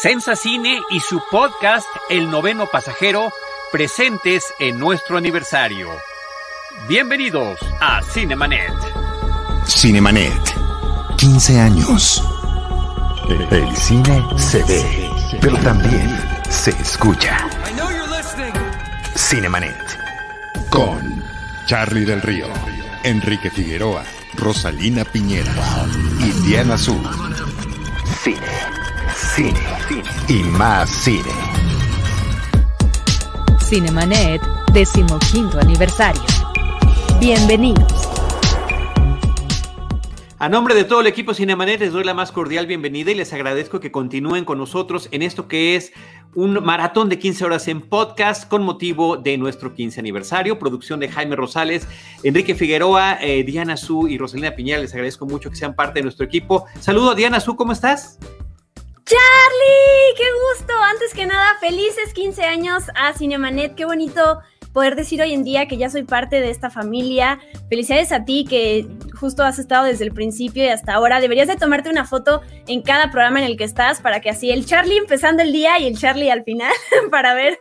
Sensa Cine y su podcast El Noveno Pasajero presentes en nuestro aniversario. Bienvenidos a Cinemanet. Cinemanet. 15 años. El cine se ve, pero también se escucha. Cinemanet. Con Charlie del Río, Enrique Figueroa, Rosalina Piñera y Diana Azul. Cine, cine, y más cine. Cinemanet, decimoquinto aniversario. Bienvenidos. A nombre de todo el equipo Cinemanet les doy la más cordial bienvenida y les agradezco que continúen con nosotros en esto que es un maratón de 15 horas en podcast con motivo de nuestro 15 aniversario, producción de Jaime Rosales, Enrique Figueroa, eh, Diana Su y Rosalina Piñera. Les agradezco mucho que sean parte de nuestro equipo. Saludo a Diana Su, ¿cómo estás? Charlie, qué gusto. Antes que nada, felices 15 años a Cinemanet. Qué bonito poder decir hoy en día que ya soy parte de esta familia. Felicidades a ti que justo has estado desde el principio y hasta ahora. Deberías de tomarte una foto en cada programa en el que estás para que así el Charlie empezando el día y el Charlie al final para ver.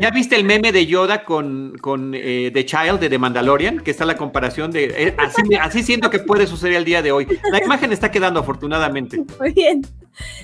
¿Ya viste el meme de Yoda con, con eh, The Child de The Mandalorian? Que está la comparación de... eh, así, así siento que puede suceder el día de hoy. La imagen está quedando afortunadamente. Muy bien.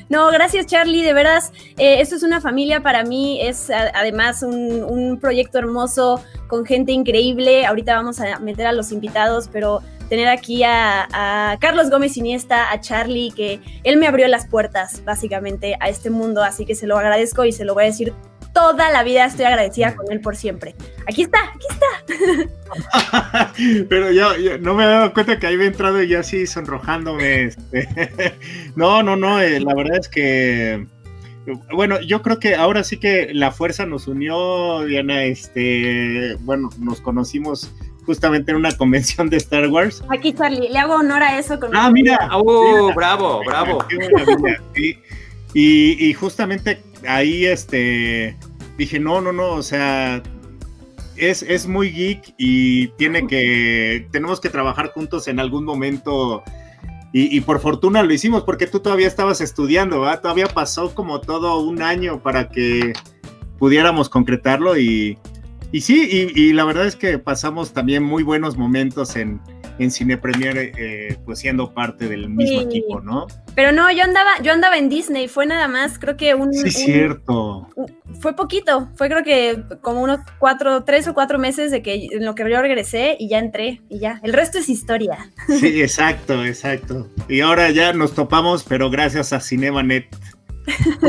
No, gracias Charlie, de veras, eh, esto es una familia para mí, es a, además un, un, proyecto hermoso con gente increíble, ahorita vamos a meter a los invitados, pero tener aquí a, Carlos Gómez Iniesta, a Charlie, que él me abrió las puertas básicamente a este mundo, así que se lo agradezco y se lo voy a decir toda la vida estoy agradecida con él por siempre. Aquí está, aquí está. Pero yo, yo, no me he dado cuenta que ahí había entrado y ya así sonrojándome. Este. no, no, no, eh, la verdad es que, bueno, yo creo que ahora sí que la fuerza nos unió, Diana, este, bueno, nos conocimos justamente en una convención de Star Wars. Aquí, Charlie, le hago honor a eso. Con ah, mira. Oh, mira. bravo, bravo. Y, y, justamente ahí este, dije, no, no, no, o sea, es, es, muy geek y tiene que, tenemos que trabajar juntos en algún momento. Y, por fortuna lo hicimos porque tú todavía estabas estudiando. Todavía pasó como todo un año para que pudiéramos concretarlo y, sí, y la verdad es que pasamos también muy buenos momentos en, en Cine Premier, eh, pues siendo parte del mismo sí. equipo, ¿no? Pero no, yo andaba, yo andaba en Disney, fue nada más, creo que un. Sí, un, cierto. Un, fue poquito, fue creo que como unos cuatro, tres o cuatro meses de que en lo que yo regresé y ya entré y ya. El resto es historia. Sí, exacto, exacto. Y ahora ya nos topamos, pero gracias a Cinemanet.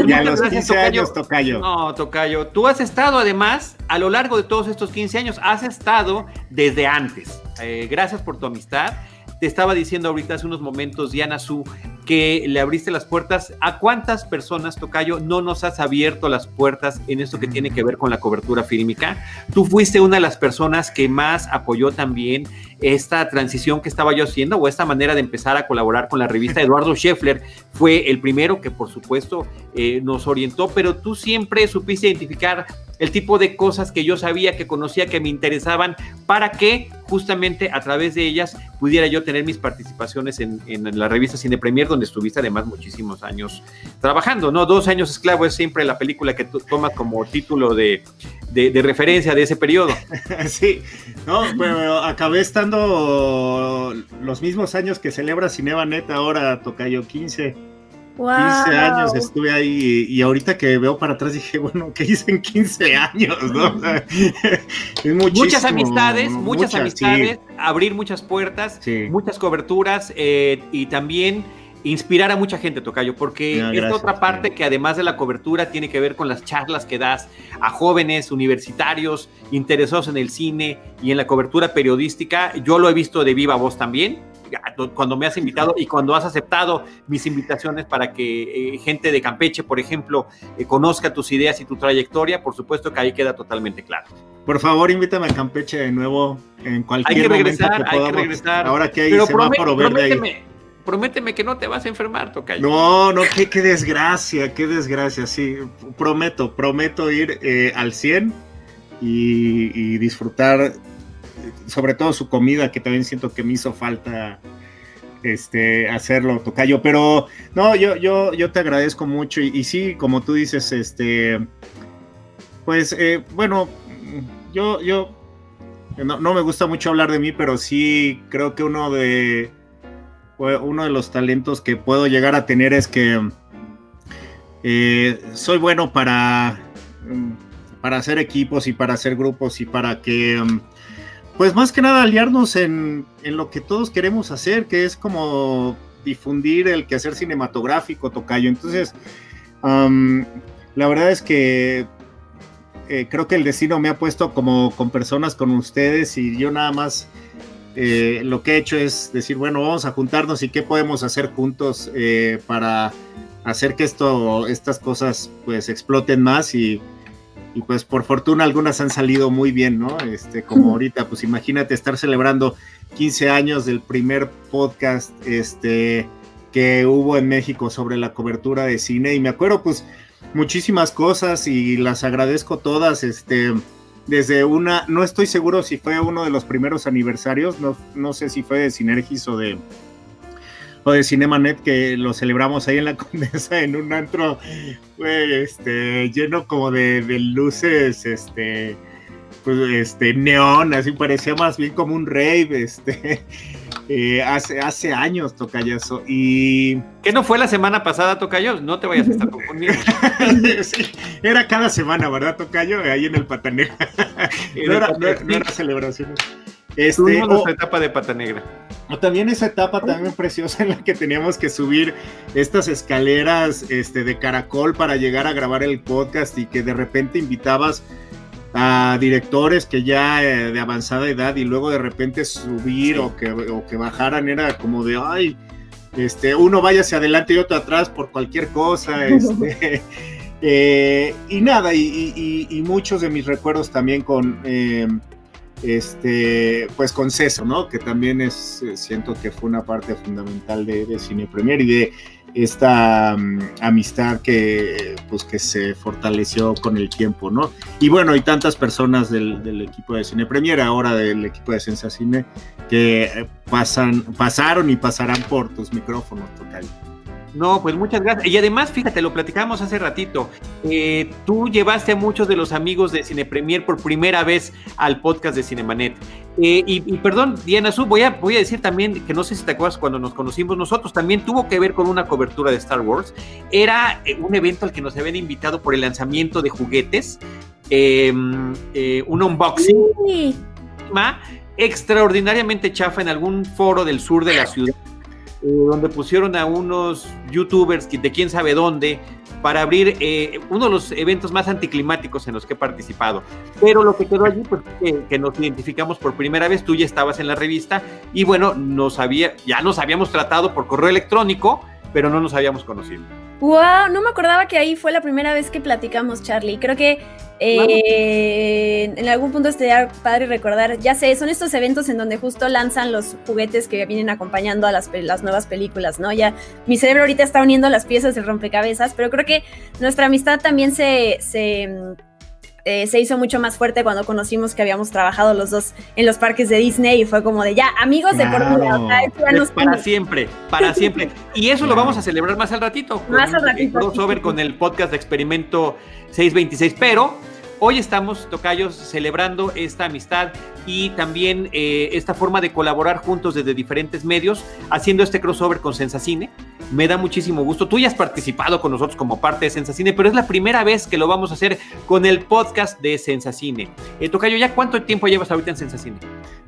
Ya a los 15 tocayo. años, Tocayo. No, Tocayo. Tú has estado además, a lo largo de todos estos 15 años, has estado desde antes. Eh, gracias por tu amistad. Te estaba diciendo ahorita hace unos momentos, Diana Su, que le abriste las puertas. ¿A cuántas personas, Tocayo, no nos has abierto las puertas en esto que tiene que ver con la cobertura fílmica? Tú fuiste una de las personas que más apoyó también esta transición que estaba yo haciendo o esta manera de empezar a colaborar con la revista. Eduardo Scheffler fue el primero que, por supuesto, eh, nos orientó, pero tú siempre supiste identificar el tipo de cosas que yo sabía, que conocía, que me interesaban, para que justamente a través de ellas pudiera yo tener mis participaciones en, en la revista Cine Premier, donde estuviste además muchísimos años trabajando, ¿no? Dos años esclavo es siempre la película que tú tomas como título de, de, de referencia de ese periodo. sí, no, pero acabé estando los mismos años que celebra Cinebanet ahora, Tocayo 15. Wow. 15 años estuve ahí y, y, ahorita que veo para atrás dije, bueno, ¿qué hice en 15 años? ¿no? es muchas amistades, muchas, muchas amistades, sí. abrir muchas puertas, sí. muchas coberturas eh, y también inspirar a mucha gente, Tocayo, porque no, esta otra parte que además de la cobertura tiene que ver con las charlas que das a jóvenes universitarios interesados en el cine y en la cobertura periodística. Yo lo he visto de viva voz también cuando me has invitado y cuando has aceptado mis invitaciones para que eh, gente de Campeche, por ejemplo, eh, conozca tus ideas y tu trayectoria, por supuesto que ahí queda totalmente claro. Por favor, invítame a Campeche de nuevo en cualquier hay que regresar, momento que hay que regresar. Ahora que hay Pero semáforo verde prométeme, ahí. Prométeme que no te vas a enfermar, Tocayo. No, no, qué, desgracia, qué desgracia, sí. Prometo, prometo ir eh, al 100 y, disfrutar sobre todo su comida, que también siento que me hizo falta este, hacerlo, Tocayo. Pero no, yo, yo, yo te agradezco mucho. Y, sí, como tú dices, este, pues, eh, bueno, yo, yo, no, me gusta mucho hablar de mí, pero sí creo que uno de, uno de los talentos que puedo llegar a tener es que eh, soy bueno para, para hacer equipos y para hacer grupos y para que pues más que nada aliarnos en, lo que todos queremos hacer, que es como difundir el quehacer cinematográfico, Tocayo. Entonces, la verdad es que eh, creo que el destino me ha puesto como con personas con ustedes y yo nada más eh, lo que he hecho es decir, bueno, vamos a juntarnos y qué podemos hacer juntos eh, para hacer que esto, estas cosas pues exploten más y y pues por fortuna algunas han salido muy bien, ¿no? Este, como ahorita, pues imagínate estar celebrando 15 años del primer podcast este, que hubo en México sobre la cobertura de cine y me acuerdo pues muchísimas cosas y las agradezco todas, este, desde una, no estoy seguro si fue uno de los primeros aniversarios, no, no sé si fue de Sinergis o de o de Cinemanet que lo celebramos ahí en la Condesa en un antro este, lleno como de, luces, este, pues, este, neón, así parecía más bien como un rave, este, eh, hace, hace años, Tocayazo, y... ¿Qué no fue la semana pasada, Tocayo? No te vayas a estar confundiendo. era cada semana, ¿verdad, Tocayo? Ahí en el Patanera. no, era, no, era celebración. Este, nuestra etapa de pata negra. O también esa etapa también preciosa en la que teníamos que subir estas escaleras este, de caracol para llegar a grabar el podcast y que de repente invitabas a directores que ya eh, de avanzada edad y luego de repente subir o, que, o que bajaran era como de, ay, este, uno vaya hacia adelante y otro atrás por cualquier cosa. Este, eh, y nada, y, muchos de mis recuerdos también con... Eh, este, pues con César, ¿no? Que también es, eh, siento que fue una parte fundamental de, Cine Premier y de esta mm, amistad que, pues, que se fortaleció con el tiempo, ¿no? Y bueno, hay tantas personas del, equipo de Cine Premier, ahora del equipo de Sensa Cine, que eh, pasan, pasaron y pasarán por tus micrófonos, total. No, pues muchas gracias. Y además, fíjate, lo platicamos hace ratito. Eh, tú llevaste a muchos de los amigos de Cine Premier por primera vez al podcast de Cinemanet. Eh, y, perdón, Diana Su, voy a, voy a decir también que no sé si te acuerdas cuando nos conocimos nosotros, también tuvo que ver con una cobertura de Star Wars. Era eh, un evento al que nos habían invitado por el lanzamiento de juguetes, em, un unboxing. Extraordinariamente chafa en algún foro del sur de la ciudad eh, donde pusieron a unos youtubers de quién sabe dónde para abrir eh, uno de los eventos más anticlimáticos en los que he participado. Pero lo que quedó allí, pues que nos identificamos por primera vez, tú ya estabas en la revista y bueno, nos había, ya nos habíamos tratado por correo electrónico, pero no nos habíamos conocido. Wow, no me acordaba que ahí fue la primera vez que platicamos, Charlie. Creo que eh, en algún punto estaría padre recordar, ya sé, son estos eventos en donde justo lanzan los juguetes que vienen acompañando a las, las nuevas películas, ¿no? Ya mi cerebro ahorita está uniendo las piezas del rompecabezas, pero creo que nuestra amistad también se, se eh, se hizo mucho más fuerte cuando conocimos que habíamos trabajado los dos en los parques de Disney y fue como de ya, amigos de por Para siempre, para siempre. Y eso lo vamos a celebrar más al ratito. Más al ratito. Crossover con el podcast de Experimento 626, pero Hoy estamos, Tocayos, celebrando esta amistad y también eh, esta forma de colaborar juntos desde diferentes medios, haciendo este crossover con Sensacine. Me da muchísimo gusto. Tú ya has participado con nosotros como parte de Sensacine, pero es la primera vez que lo vamos a hacer con el podcast de Sensacine. Eh, Tocayo, ¿ya cuánto tiempo llevas ahorita en Sensacine?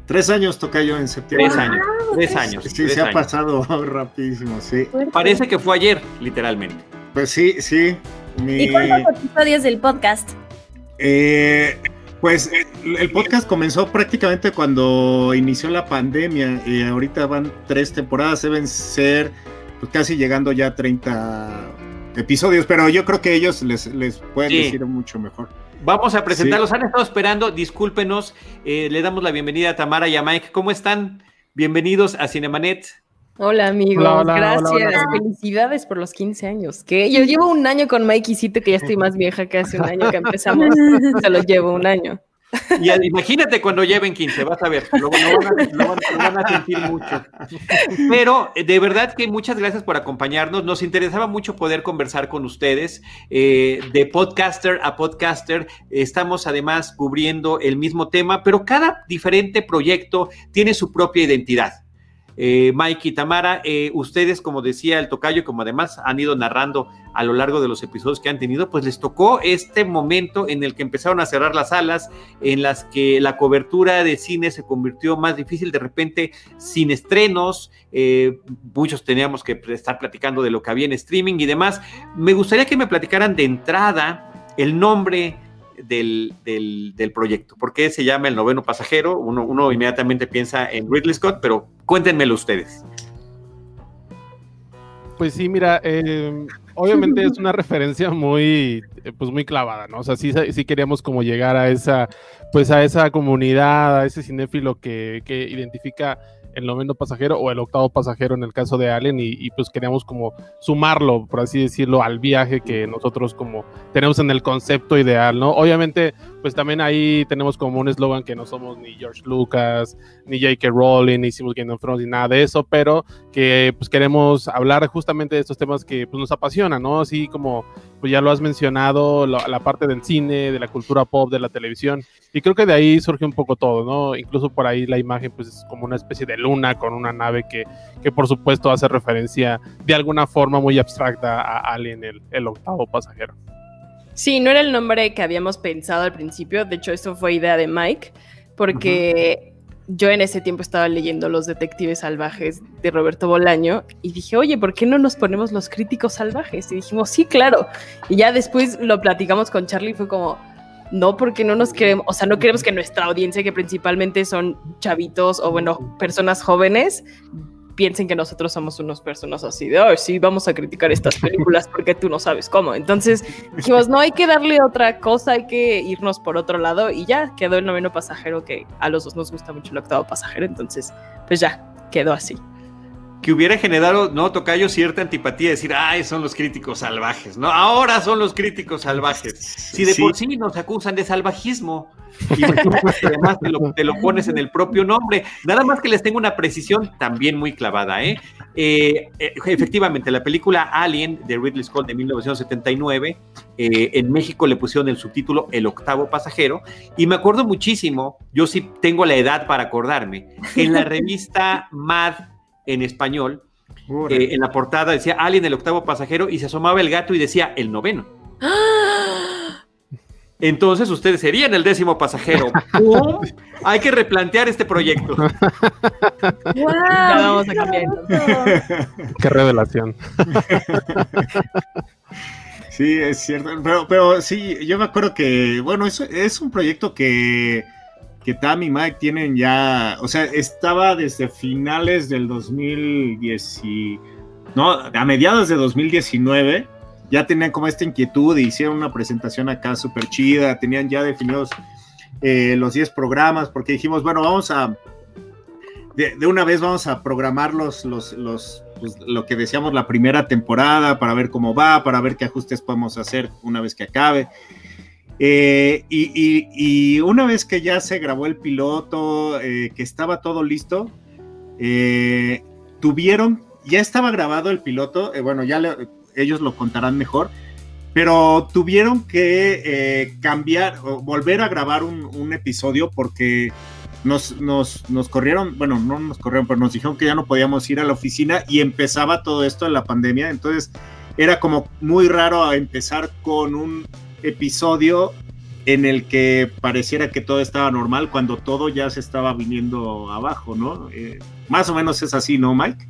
Tres años, Tocayo, en septiembre. Tres años, tres años. Sí, se ha pasado rapidísimo, sí. Parece que fue ayer, literalmente. Pues sí, sí. ¿Y cuántos episodios del podcast? Eh, pues el podcast comenzó prácticamente cuando inició la pandemia y ahorita van tres temporadas, deben ser pues, casi llegando ya a 30 episodios, pero yo creo que ellos les, les pueden decir mucho mejor. Vamos a presentarlos, han estado esperando, discúlpenos, eh, le damos la bienvenida a Tamara y a Mike, ¿cómo están? Bienvenidos a Cinemanet. Hola amigos, gracias. Felicidades por los 15 años. Que yo llevo un año con Mikey Cito, que ya estoy más vieja que hace un año que empezamos. Se lo llevo un año. Y imagínate cuando lleven 15, vas a ver, lo, van, a, sentir mucho. Pero de verdad que muchas gracias por acompañarnos. Nos interesaba mucho poder conversar con ustedes. Eh, de podcaster a podcaster, estamos además cubriendo el mismo tema, pero cada diferente proyecto tiene su propia identidad. Eh, Mike y Tamara, eh, ustedes, como decía el tocayo, como además han ido narrando a lo largo de los episodios que han tenido, pues les tocó este momento en el que empezaron a cerrar las salas, en las que la cobertura de cine se convirtió más difícil, de repente sin estrenos, eh, muchos teníamos que estar platicando de lo que había en streaming y demás. Me gustaría que me platicaran de entrada el nombre del, del, proyecto. ¿Por qué se llama El Noveno Pasajero? Uno, uno inmediatamente piensa en Ridley Scott, pero cuéntenmelo ustedes. Pues sí, mira, eh, obviamente es una referencia muy, pues muy clavada, ¿no? O sea, sí, sí queríamos como llegar a esa, pues a esa comunidad, a ese cinéfilo que, que identifica el noveno pasajero o el octavo pasajero en el caso de Allen y, pues queríamos como sumarlo, por así decirlo, al viaje que nosotros como tenemos en el concepto ideal, ¿no? Obviamente, pues también ahí tenemos como un eslogan que no somos ni George Lucas, ni J.K. Rowling, ni hicimos Game of Thrones, ni nada de eso, pero que pues queremos hablar justamente de estos temas que pues nos apasionan, ¿no? Así como pues ya lo has mencionado, la, parte del cine, de la cultura pop, de la televisión, y creo que de ahí surge un poco todo, ¿no? Incluso por ahí la imagen pues es como una especie de luna con una nave que, que por supuesto hace referencia de alguna forma muy abstracta a Alien, el, el octavo pasajero. Sí, no era el nombre que habíamos pensado al principio, de hecho esto fue idea de Mike, porque yo en ese tiempo estaba leyendo Los Detectives Salvajes de Roberto Bolaño y dije, oye, ¿por qué no nos ponemos los críticos salvajes? Y dijimos, sí, claro. Y ya después lo platicamos con Charlie y fue como, no, porque no nos queremos, o sea, no queremos que nuestra audiencia, que principalmente son chavitos o bueno, personas jóvenes, piensen que nosotros somos unos personas así de, oh, sí, vamos a criticar estas películas porque tú no sabes cómo. Entonces dijimos, no, hay que darle otra cosa, hay que irnos por otro lado y ya quedó el noveno pasajero que a los dos nos gusta mucho el octavo pasajero, entonces pues ya quedó así que hubiera generado, ¿no, Tocayo, cierta antipatía, decir, ay, son los críticos salvajes, ¿no? Ahora son los críticos salvajes. Si de por sí nos acusan de salvajismo, y además te lo, pones en el propio nombre. Nada más que les tengo una precisión también muy clavada, ¿eh? eh, eh efectivamente, la película Alien de Ridley Scott de 1979, eh, en México le pusieron el subtítulo El octavo pasajero, y me acuerdo muchísimo, yo sí tengo la edad para acordarme, en la revista Mad en español, eh, en la portada decía Alien el octavo pasajero y se asomaba el gato y decía el noveno. Entonces ustedes serían el décimo pasajero. Hay que replantear este proyecto. ya vamos a cambiar. Qué revelación. Sí, es cierto. Pero, pero sí, yo me acuerdo que, bueno, eso es un proyecto que que Tam y Mike tienen ya, o sea, estaba desde finales del 2010, no, a mediados de 2019, ya tenían como esta inquietud y hicieron una presentación acá súper chida, tenían ya definidos eh, los 10 programas, porque dijimos, bueno, vamos a, de, una vez vamos a programar los, los, los pues, lo que decíamos la primera temporada para ver cómo va, para ver qué ajustes podemos hacer una vez que acabe. Eh, y, una vez que ya se grabó el piloto, eh, que estaba todo listo, eh, tuvieron, ya estaba grabado el piloto, bueno, ya ellos lo contarán mejor, pero tuvieron que cambiar o volver a grabar un, episodio porque nos, nos, nos, corrieron, bueno, no nos corrieron, pero nos dijeron que ya no podíamos ir a la oficina y empezaba todo esto en la pandemia, entonces era como muy raro empezar con un episodio en el que pareciera que todo estaba normal cuando todo ya se estaba viniendo abajo, ¿no? Eh, más o menos es así, ¿no, Mike?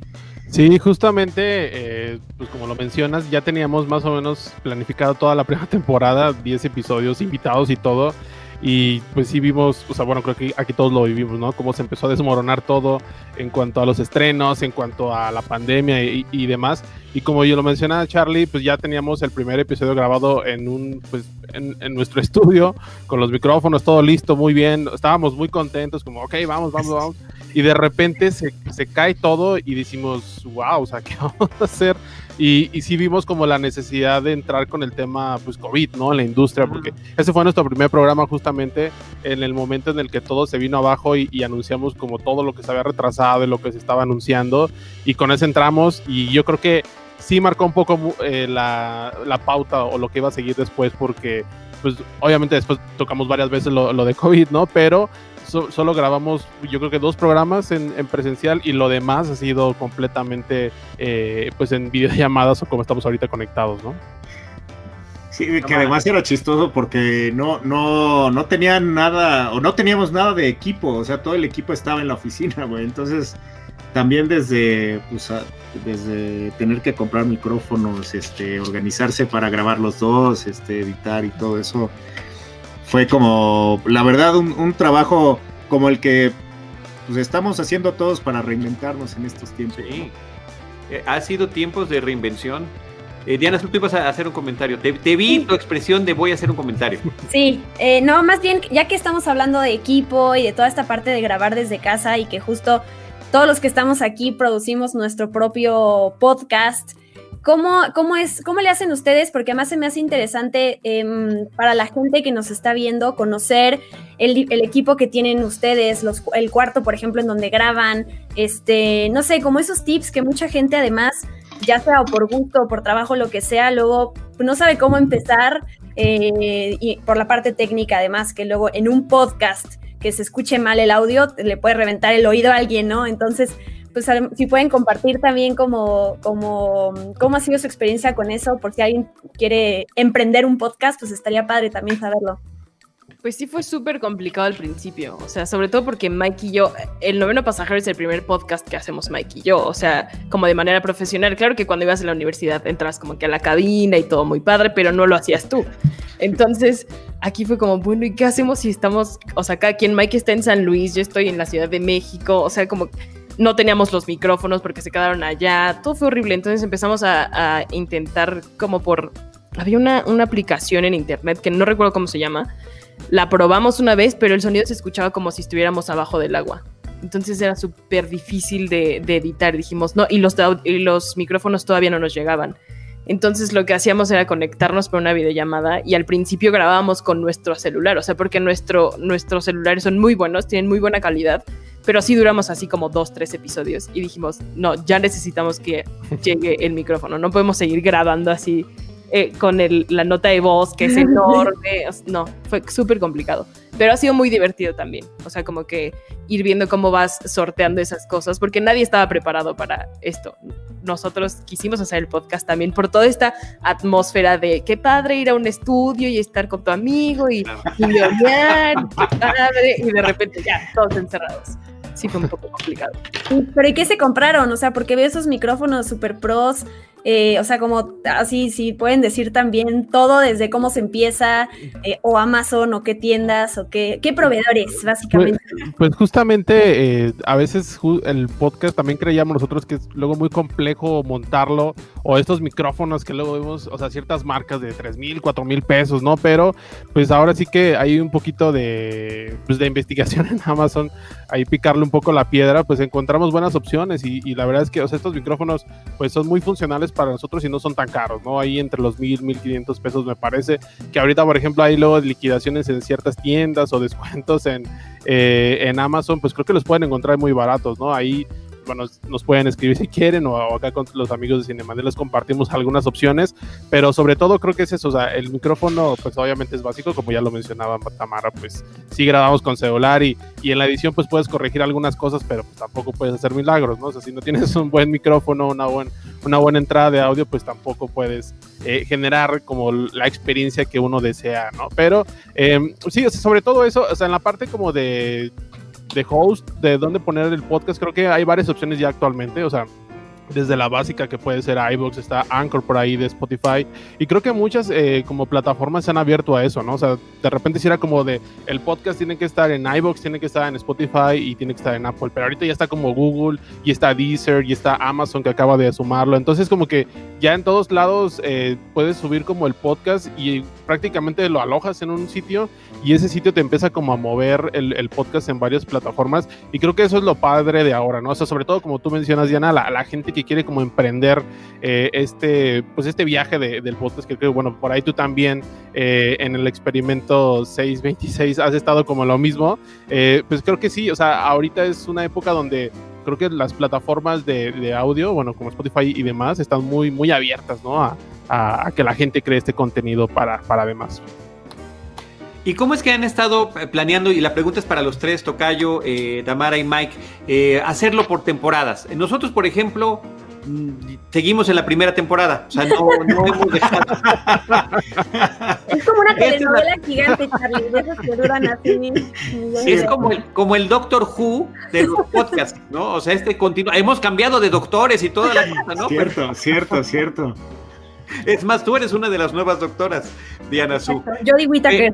Sí, justamente, eh, pues como lo mencionas, ya teníamos más o menos planificado toda la primera temporada, 10 episodios, invitados y todo. Y pues sí vimos, o sea, bueno, creo que aquí todos lo vivimos, ¿no? Cómo se empezó a desmoronar todo en cuanto a los estrenos, en cuanto a la pandemia y, demás. Y como yo lo mencionaba Charlie, pues ya teníamos el primer episodio grabado en un, pues, en, nuestro estudio, con los micrófonos, todo listo, muy bien. Estábamos muy contentos, como, ok, vamos, vamos, vamos. Y de repente se, se cae todo y decimos, wow, o sea, ¿qué vamos a hacer? Y, y sí vimos como la necesidad de entrar con el tema, pues, COVID, ¿no? En la industria, porque ese fue nuestro primer programa justamente en el momento en el que todo se vino abajo y, y anunciamos como todo lo que se había retrasado y lo que se estaba anunciando. Y con eso entramos y yo creo que sí marcó un poco eh, la, la, pauta o lo que iba a seguir después, porque pues obviamente después tocamos varias veces lo, lo de COVID, ¿no? Pero so, solo grabamos yo creo que dos programas en, en, presencial y lo demás ha sido completamente eh, pues en videollamadas o como estamos ahorita conectados, ¿no? Sí, que además era chistoso porque no, no, no tenían nada, o no teníamos nada de equipo, o sea, todo el equipo estaba en la oficina, güey. Entonces, también desde, pues, a, desde tener que comprar micrófonos, este, organizarse para grabar los dos, este, editar y todo eso, fue como, la verdad, un, un trabajo como el que pues, estamos haciendo todos para reinventarnos en estos tiempos. Sí. Eh, ha sido tiempos de reinvención. Eh, Diana, tú ibas a hacer un comentario. Te, te vi sí. tu expresión de voy a hacer un comentario. Sí, eh, no, más bien, ya que estamos hablando de equipo y de toda esta parte de grabar desde casa y que justo todos los que estamos aquí producimos nuestro propio podcast. ¿Cómo, cómo, es, ¿Cómo le hacen ustedes? Porque además se me hace interesante eh, para la gente que nos está viendo conocer el, el equipo que tienen ustedes, el cuarto, por ejemplo, en donde graban, este, no sé, como esos tips que mucha gente además, ya sea por gusto o por trabajo, lo que sea, luego no sabe cómo empezar eh, y por la parte técnica además, que luego en un podcast que se escuche mal el audio, le puede reventar el oído a alguien, ¿no? Entonces, pues si pueden compartir también como, como, cómo ha sido su experiencia con eso, por si alguien quiere emprender un podcast, pues estaría padre también saberlo. Pues sí fue súper complicado al principio, o sea, sobre todo porque Mike y yo, el noveno pasajero es el primer podcast que hacemos Mike y yo, o sea, como de manera profesional. Claro que cuando ibas a la universidad entras como que a la cabina y todo muy padre, pero no lo hacías tú. Entonces, aquí fue como, bueno, ¿y qué hacemos si estamos, o sea, cada quien, Mike está en San Luis, yo estoy en la Ciudad de México, o sea, como no teníamos los micrófonos porque se quedaron allá, todo fue horrible, entonces empezamos a, intentar como por, había una, una aplicación en internet que no recuerdo cómo se llama, la probamos una vez, pero el sonido se escuchaba como si estuviéramos abajo del agua. Entonces era súper difícil de, de, editar. Dijimos, no, y los, y los micrófonos todavía no nos llegaban. Entonces lo que hacíamos era conectarnos por una videollamada y al principio grabábamos con nuestro celular, o sea, porque nuestro, nuestros celulares son muy buenos, tienen muy buena calidad, pero sí duramos así como dos, tres episodios y dijimos, no, ya necesitamos que llegue el micrófono, no podemos seguir grabando así eh, con el, la nota de voz que es enorme. No, fue súper complicado. Pero ha sido muy divertido también. O sea, como que ir viendo cómo vas sorteando esas cosas, porque nadie estaba preparado para esto. Nosotros quisimos hacer el podcast también por toda esta atmósfera de qué padre ir a un estudio y estar con tu amigo y, y leonear, qué padre, y de repente ya, todos encerrados sí fue un poco complicado. Pero ¿y qué se compraron? O sea, porque veo esos micrófonos super pros, eh, o sea, como así, si pueden decir también todo desde cómo se empieza, eh, o Amazon, o qué tiendas, o qué, qué proveedores, básicamente. Pues, pues justamente, eh, a veces el podcast también creíamos nosotros que es luego muy complejo montarlo, o estos micrófonos que luego vemos, o sea, ciertas marcas de 3 mil, 4 mil pesos, ¿no? Pero pues ahora sí que hay un poquito de, pues, de investigación en Amazon, ahí picarle un poco la piedra, pues encontramos buenas opciones y, y la verdad es que, o sea, estos micrófonos pues son muy funcionales para nosotros y no son tan caros, ¿no? Ahí entre los mil, mil quinientos pesos me parece que ahorita, por ejemplo, hay luego liquidaciones en ciertas tiendas o descuentos en, eh, en Amazon, pues creo que los pueden encontrar muy baratos, ¿no? Ahí bueno, nos pueden escribir si quieren o, o acá con los amigos de Cinemanel les compartimos algunas opciones, pero sobre todo creo que es eso, o sea, el micrófono pues obviamente es básico, como ya lo mencionaba Tamara, pues sí grabamos con celular y, y en la edición pues puedes corregir algunas cosas, pero pues tampoco puedes hacer milagros, ¿no? O sea, si no tienes un buen micrófono, una, buen, una buena entrada de audio, pues tampoco puedes eh, generar como la experiencia que uno desea, ¿no? Pero eh, sí, o sea, sobre todo eso, o sea, en la parte como de de host, de dónde poner el podcast, creo que hay varias opciones ya actualmente, o sea, desde la básica que puede ser iVoox, está Anchor por ahí de Spotify, y creo que muchas eh, como plataformas se han abierto a eso, ¿no? O sea, de repente si era como de, el podcast tiene que estar en iVoox, tiene que estar en Spotify y tiene que estar en Apple, pero ahorita ya está como Google, y está Deezer, y está Amazon que acaba de sumarlo, entonces como que ya en todos lados eh, puedes subir como el podcast y prácticamente lo alojas en un sitio y ese sitio te empieza como a mover el, el, podcast en varias plataformas y creo que eso es lo padre de ahora, ¿no? O sea, sobre todo como tú mencionas, Diana, la, la gente que quiere como emprender eh, este, pues este viaje del podcast, que creo, bueno, por ahí tú también eh, en el experimento 626 has estado como lo mismo, eh, pues creo que sí, o sea, ahorita es una época donde creo que las plataformas de, audio, bueno, como Spotify y demás, están muy, muy abiertas, ¿no? A, que la gente cree este contenido para, para demás. ¿Y cómo es que han estado planeando, y la pregunta es para los tres, Tocayo, eh, Tamara y Mike, eh, hacerlo por temporadas? Nosotros, por ejemplo, mm, seguimos en la primera temporada, o sea, no, hemos dejado. Es como una telenovela gigante, Charlie, de esas que duran así. es como el, como el Doctor Who de los podcasts, ¿no? O sea, este continúa. Hemos cambiado de doctores y toda la cosa, ¿no? Cierto, cierto, cierto. Es más, tú eres una de las nuevas doctoras, Diana Su. Yo digo. Eh,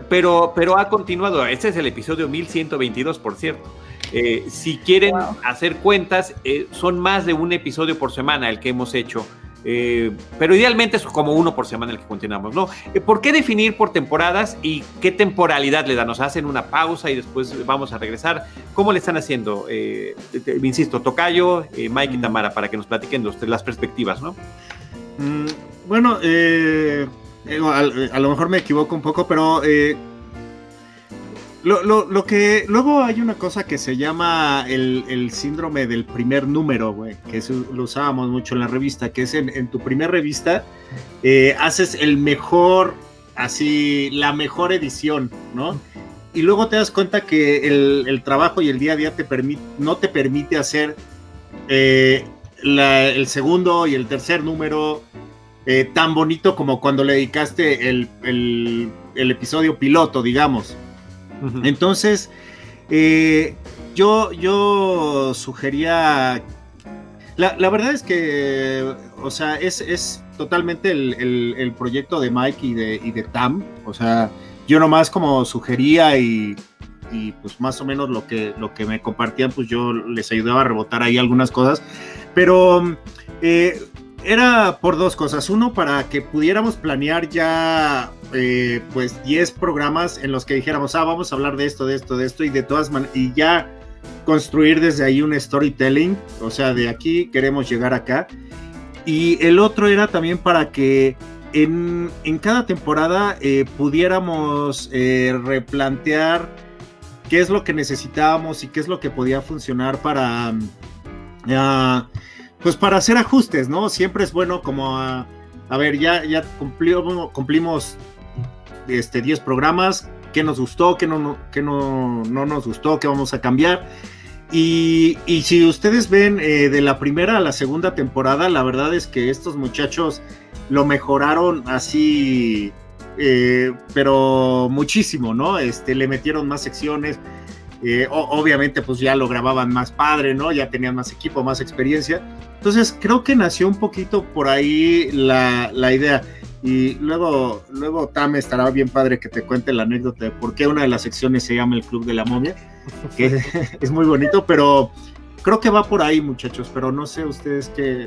pero, pero ha continuado. Este es el episodio 1122, por cierto. Eh, si quieren hacer cuentas, eh, son más de un episodio por semana el que hemos hecho. pero idealmente es como uno por semana el que continuamos, ¿no? ¿Por qué definir por temporadas y qué temporalidad le dan? ¿Nos hacen una pausa y después vamos a regresar? ¿Cómo le están haciendo? insisto, Tocayo, Mike y Tamara, para que nos platiquen las perspectivas, ¿no? Mm, bueno, eh, eh, a, lo mejor me equivoco un poco, pero eh, lo, que luego hay una cosa que se llama el, síndrome del primer número, güey, que lo usábamos mucho en la revista, que es en, tu primer revista haces el mejor, así, la mejor edición, ¿no? Y luego te das cuenta que el, trabajo y el día a día te no te permite hacer el segundo y el tercer número eh, tan bonito como cuando le dedicaste el, episodio piloto, digamos. Entonces, eh, yo, yo sugería... La, verdad es que, o sea, es, totalmente el, proyecto de Mike y de, y de Tam. O sea, yo nomás como sugería y, y pues más o menos lo que, lo que me compartían, pues yo les ayudaba a rebotar ahí algunas cosas. Pero eh, era por dos cosas. Uno, para que pudiéramos planear ya eh, pues 10 programas en los que dijéramos, ah, vamos a hablar de esto, de esto, de esto, y de todas maneras, y ya construir desde ahí un storytelling, o sea, de aquí queremos llegar acá. Y el otro era también para que en, cada temporada eh, pudiéramos replantear qué es lo que necesitábamos y qué es lo que podía funcionar para pues para hacer ajustes, ¿no? Siempre es bueno como a, ver, ya, cumplimos, cumplimos este, 10 programas, qué nos gustó, qué no, no, no nos gustó, qué vamos a cambiar. Y, si ustedes ven eh, de la primera a la segunda temporada, la verdad es que estos muchachos lo mejoraron así, eh, pero muchísimo, ¿no? Este, le metieron más secciones, eh, obviamente pues ya lo grababan más padre, ¿no? Ya tenían más equipo, más experiencia. Entonces creo que nació un poquito por ahí la, idea. Y luego, luego Tam estará bien padre que te cuente la anécdota de por qué una de las secciones se llama el Club de la Momia, que es muy bonito, pero creo que va por ahí, muchachos, pero no sé ustedes que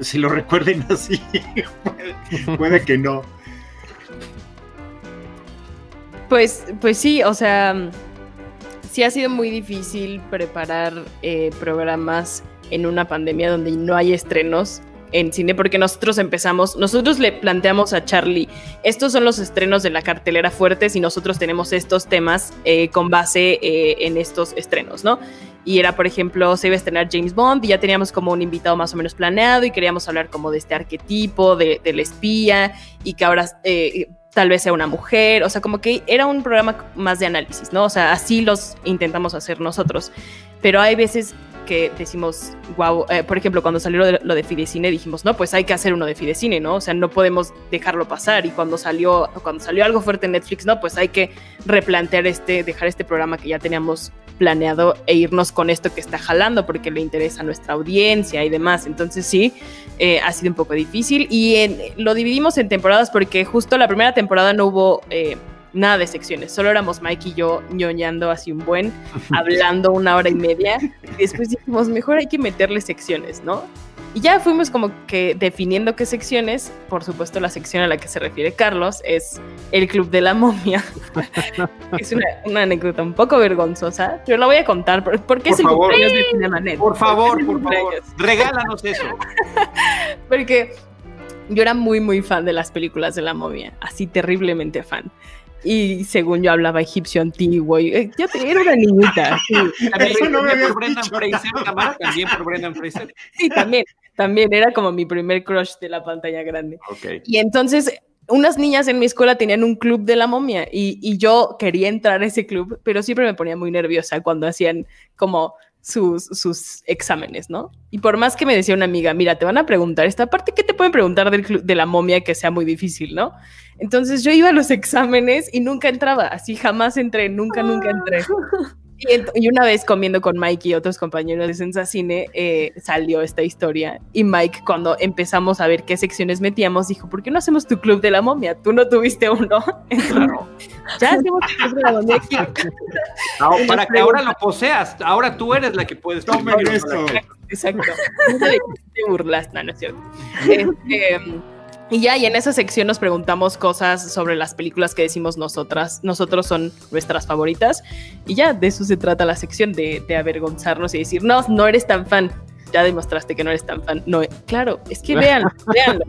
si lo recuerden así, puede, que no. Pues, pues sí, o sea, sí ha sido muy difícil preparar eh, programas en una pandemia donde no hay estrenos en cine porque nosotros empezamos, nosotros le planteamos a Charlie, estos son los estrenos de la cartelera fuertes y nosotros tenemos estos temas eh, con base eh, en estos estrenos, ¿no? Y era, por ejemplo, se iba a estrenar James Bond y ya teníamos como un invitado más o menos planeado y queríamos hablar como de este arquetipo, de, del espía y que ahora tal vez sea una mujer, o sea, como que era un programa más de análisis, ¿no? O sea, así los intentamos hacer nosotros. Pero hay veces que decimos, wow, eh, por ejemplo, cuando salió lo de, Fidecine dijimos, no, pues hay que hacer uno de Fidecine, ¿no? O sea, no podemos dejarlo pasar. Y cuando salió, cuando salió algo fuerte en Netflix, no, pues hay que replantear este, dejar este programa que ya teníamos planeado e irnos con esto que está jalando porque le interesa a nuestra audiencia y demás. Entonces sí, eh, ha sido un poco difícil y lo dividimos en temporadas porque justo la primera temporada no hubo eh, nada de secciones, solo éramos Mike y yo ñoñando así un buen, hablando una hora y media y después dijimos, mejor hay que meterle secciones, ¿no? Y ya fuimos como que definiendo qué secciones. Por supuesto, la sección a la que se refiere Carlos es el Club de la Momia. es una, una anécdota un poco vergonzosa, pero la voy a contar por- porque Por es el favor. cumpleaños de Cinemanet. Por favor, por favor, regálanos eso. Porque yo era muy, muy fan de las películas de la momia, así terriblemente fan. Y según yo hablaba egipcio antiguo, y, eh, yo era una niñita. Sí, También Eso no me habías por Brendan dicho. Fraser, Tamara, también por Brendan Fraser. sí, también, también era como mi primer crush de la pantalla grande. Y entonces, unas niñas en mi escuela tenían un club de la momia y, y yo quería entrar a ese club, pero siempre me ponía muy nerviosa cuando hacían como sus, sus exámenes, ¿no? Y por más que me decía una amiga, mira, te van a preguntar esta parte, ¿qué te pueden preguntar del de la momia que sea muy difícil, ¿no? Entonces yo iba a los exámenes y nunca entraba, así jamás entré, nunca, nunca entré. Y, una vez comiendo con Mike y otros compañeros de Sensacine, eh, salió esta historia. Y Mike, cuando empezamos a ver qué secciones metíamos, dijo: ¿Por qué no hacemos tu club de la momia? Tú no tuviste uno. Entonces, ya hacemos tu club de la momia aquí. Ah, para que ahora lo poseas, ahora tú eres la que puedes. Ponerlo. esto. Exacto. Te burlas, no, no es cierto. Este, y ya, y en esa sección nos preguntamos cosas sobre las películas que decimos nosotras. Nosotros son nuestras favoritas. Y ya, de eso se trata la sección, de, de avergonzarnos y decir, no, no eres tan fan. Ya demostraste que no eres tan fan. No, claro, es que vean, veanlo.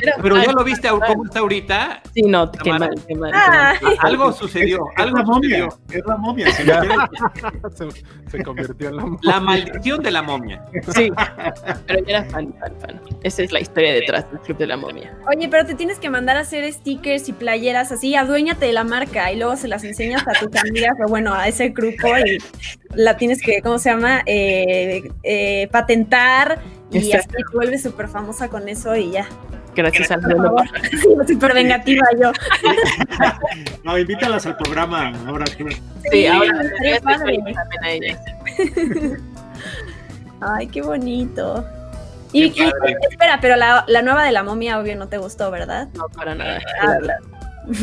Era Pero ya lo viste cómo está ahorita. Sí, no, qué Tamara. mal, qué mal. qué Ah, mal. Algo sucedió, Es algo la momia, sucedió. es la momia. se convirtió en la La maldición de la momia. Sí, pero yo era fan, fan, fan. Esa es la historia detrás del Club de la Momia. Oye, pero te tienes que mandar a hacer stickers y playeras así, aduéñate de la marca y luego se las enseñas a tus amigas o bueno, a ese grupo y la tienes que, ¿cómo se llama? Eh, eh, patentar y Exacto. así te vuelves súper famosa con eso y ya. Gracias al Por Bruno favor. Sí, súper vengativa yo. No, invítalas al programa. Ahora tú. Sí, ahora estaría padre. a ella. Ay, qué bonito. Y, Qué y- padre. espera, pero la, la nueva de la momia, obvio, no te gustó, ¿verdad? No, para nada. Ah,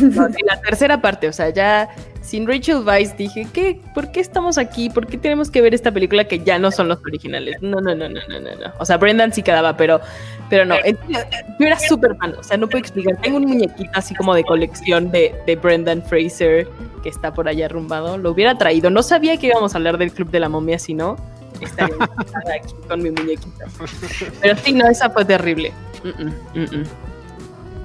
No, sí, la tercera parte, o sea, ya sin Rachel Weisz dije, ¿qué? ¿Por qué estamos aquí? ¿Por qué tenemos que ver esta película que ya no son los originales? No, no, no, no, no, no. no. O sea, Brendan sí quedaba, pero, pero no. En- Yo era súper fan, o sea, no puedo explicar. Tengo un muñequito así como de colección de, de Brendan Fraser que está por allá arrumbado. Lo hubiera traído. No sabía que íbamos a hablar del Club de la Momia, si no, estaría aquí con mi muñequito. Pero sí, no, esa fue terrible. Mm, mm, mm, mm.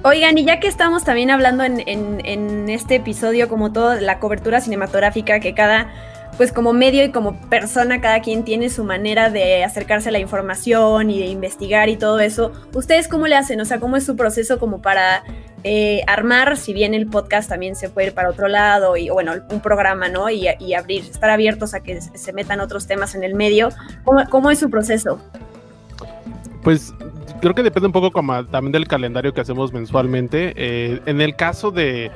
Oigan, y ya que estamos también hablando en, este episodio, como todo, la cobertura cinematográfica, que cada, pues como medio y como persona, cada quien tiene su manera de acercarse a la información y de investigar y todo eso, ¿ustedes cómo le hacen? O sea, ¿cómo es su proceso como para eh, armar, si bien el podcast también se puede ir para otro lado, y bueno, un programa, ¿no? Y, abrir, estar abiertos a que se metan otros temas en el medio, ¿cómo, cómo es su proceso? Pues creo que depende un poco como también del calendario que hacemos mensualmente. Eh, en el caso de,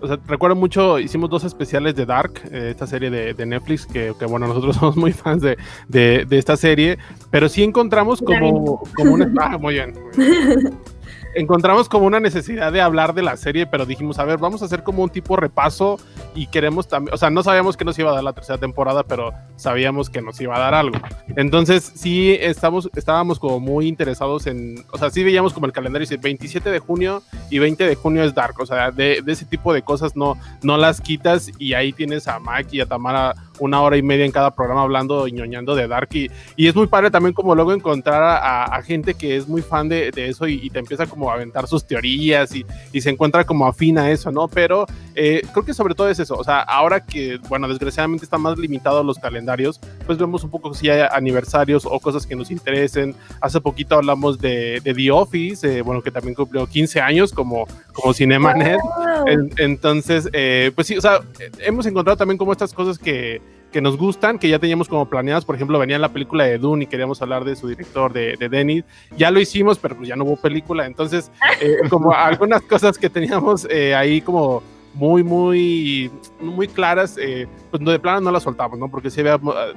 o sea, recuerdo mucho, hicimos dos especiales de Dark, eh, esta serie de, de Netflix, que, que, bueno, nosotros somos muy fans de, de, de esta serie, pero sí encontramos como, como una... Ah, muy bien. Muy bien. encontramos como una necesidad de hablar de la serie, pero dijimos, a ver, vamos a hacer como un tipo repaso y queremos también, o sea, no sabíamos que nos iba a dar la tercera temporada, pero sabíamos que nos iba a dar algo. Entonces, sí, estamos, estábamos como muy interesados en, o sea, sí veíamos como el calendario, dice 27 de junio y 20 de junio es Dark, o sea, de, ese tipo de cosas no, no las quitas y ahí tienes a Mike y a Tamara una hora y media en cada programa hablando y ñoñando de Dark y, es muy padre también como luego encontrar a, gente que es muy fan de, eso y, te empieza como a aventar sus teorías y, se encuentra como afín a eso, ¿no? Pero eh, creo que sobre todo es eso, o sea, ahora que, bueno, desgraciadamente están más limitados los calendarios, pues vemos un poco si hay aniversarios o cosas que nos interesen. Hace poquito hablamos de, de The Office, eh, bueno, que también cumplió 15 años como, como Cinemanet. En, entonces, eh, pues sí, o sea, hemos encontrado también como estas cosas que, que nos gustan, que ya teníamos como planeadas. Por ejemplo, venía la película de Dune y queríamos hablar de su director, de, de Denis. Ya lo hicimos, pero pues ya no hubo película. Entonces, eh, como algunas cosas que teníamos eh, ahí como muy, muy, muy claras, eh, pues de plano no las soltamos, ¿no? Porque si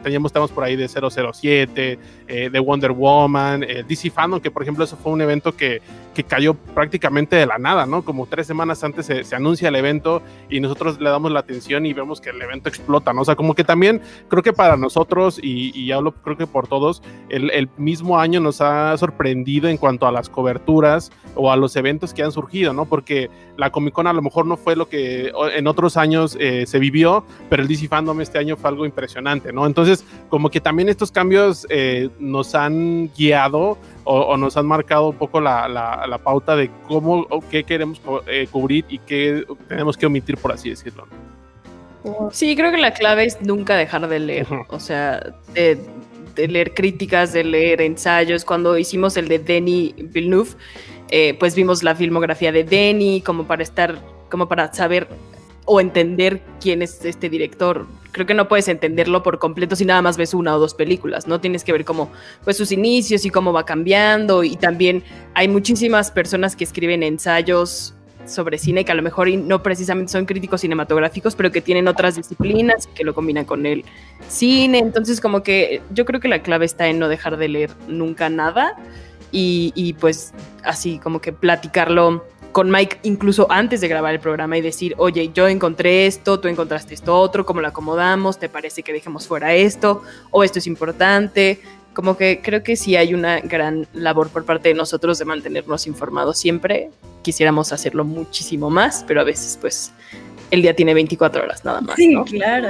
teníamos temas por ahí de 007, eh, de Wonder Woman, eh, DC Fandom, que por ejemplo eso fue un evento que, que cayó prácticamente de la nada, ¿no? Como tres semanas antes se, anuncia el evento y nosotros le damos la atención y vemos que el evento explota, ¿no? O sea, como que también creo que para nosotros, y, y hablo creo que por todos, el, el mismo año nos ha sorprendido en cuanto a las coberturas o a los eventos que han surgido, ¿no? Porque la Comic Con a lo mejor no fue lo que en otros años eh, se vivió, pero el DC Fandom este año fue algo impresionante, ¿no? Entonces, como que también estos cambios eh, nos han guiado o, nos han marcado un poco la, la, pauta de cómo o qué queremos eh, cubrir y qué tenemos que omitir, por así decirlo. Sí, creo que la clave es nunca dejar de leer, o sea, de, de leer críticas, de leer ensayos. Cuando hicimos el de Denis Villeneuve, eh, pues vimos la filmografía de Denny como para estar, como para saber o entender quién es este director. Creo que no puedes entenderlo por completo si nada más ves una o dos películas, ¿no? Tienes que ver cómo pues sus inicios y cómo va cambiando y también hay muchísimas personas que escriben ensayos sobre cine que a lo mejor no precisamente son críticos cinematográficos, pero que tienen otras disciplinas que lo combinan con el cine. Entonces, como que yo creo que la clave está en no dejar de leer nunca nada y, pues así como que platicarlo con Mike incluso antes de grabar el programa y decir, oye, yo encontré esto, tú encontraste esto otro, ¿cómo lo acomodamos? ¿Te parece que dejemos fuera esto? ¿O esto es importante? Como que creo que sí hay una gran labor por parte de nosotros de mantenernos informados siempre. Quisiéramos hacerlo muchísimo más, pero a veces pues el día tiene 24 horas nada más. Sí, claro.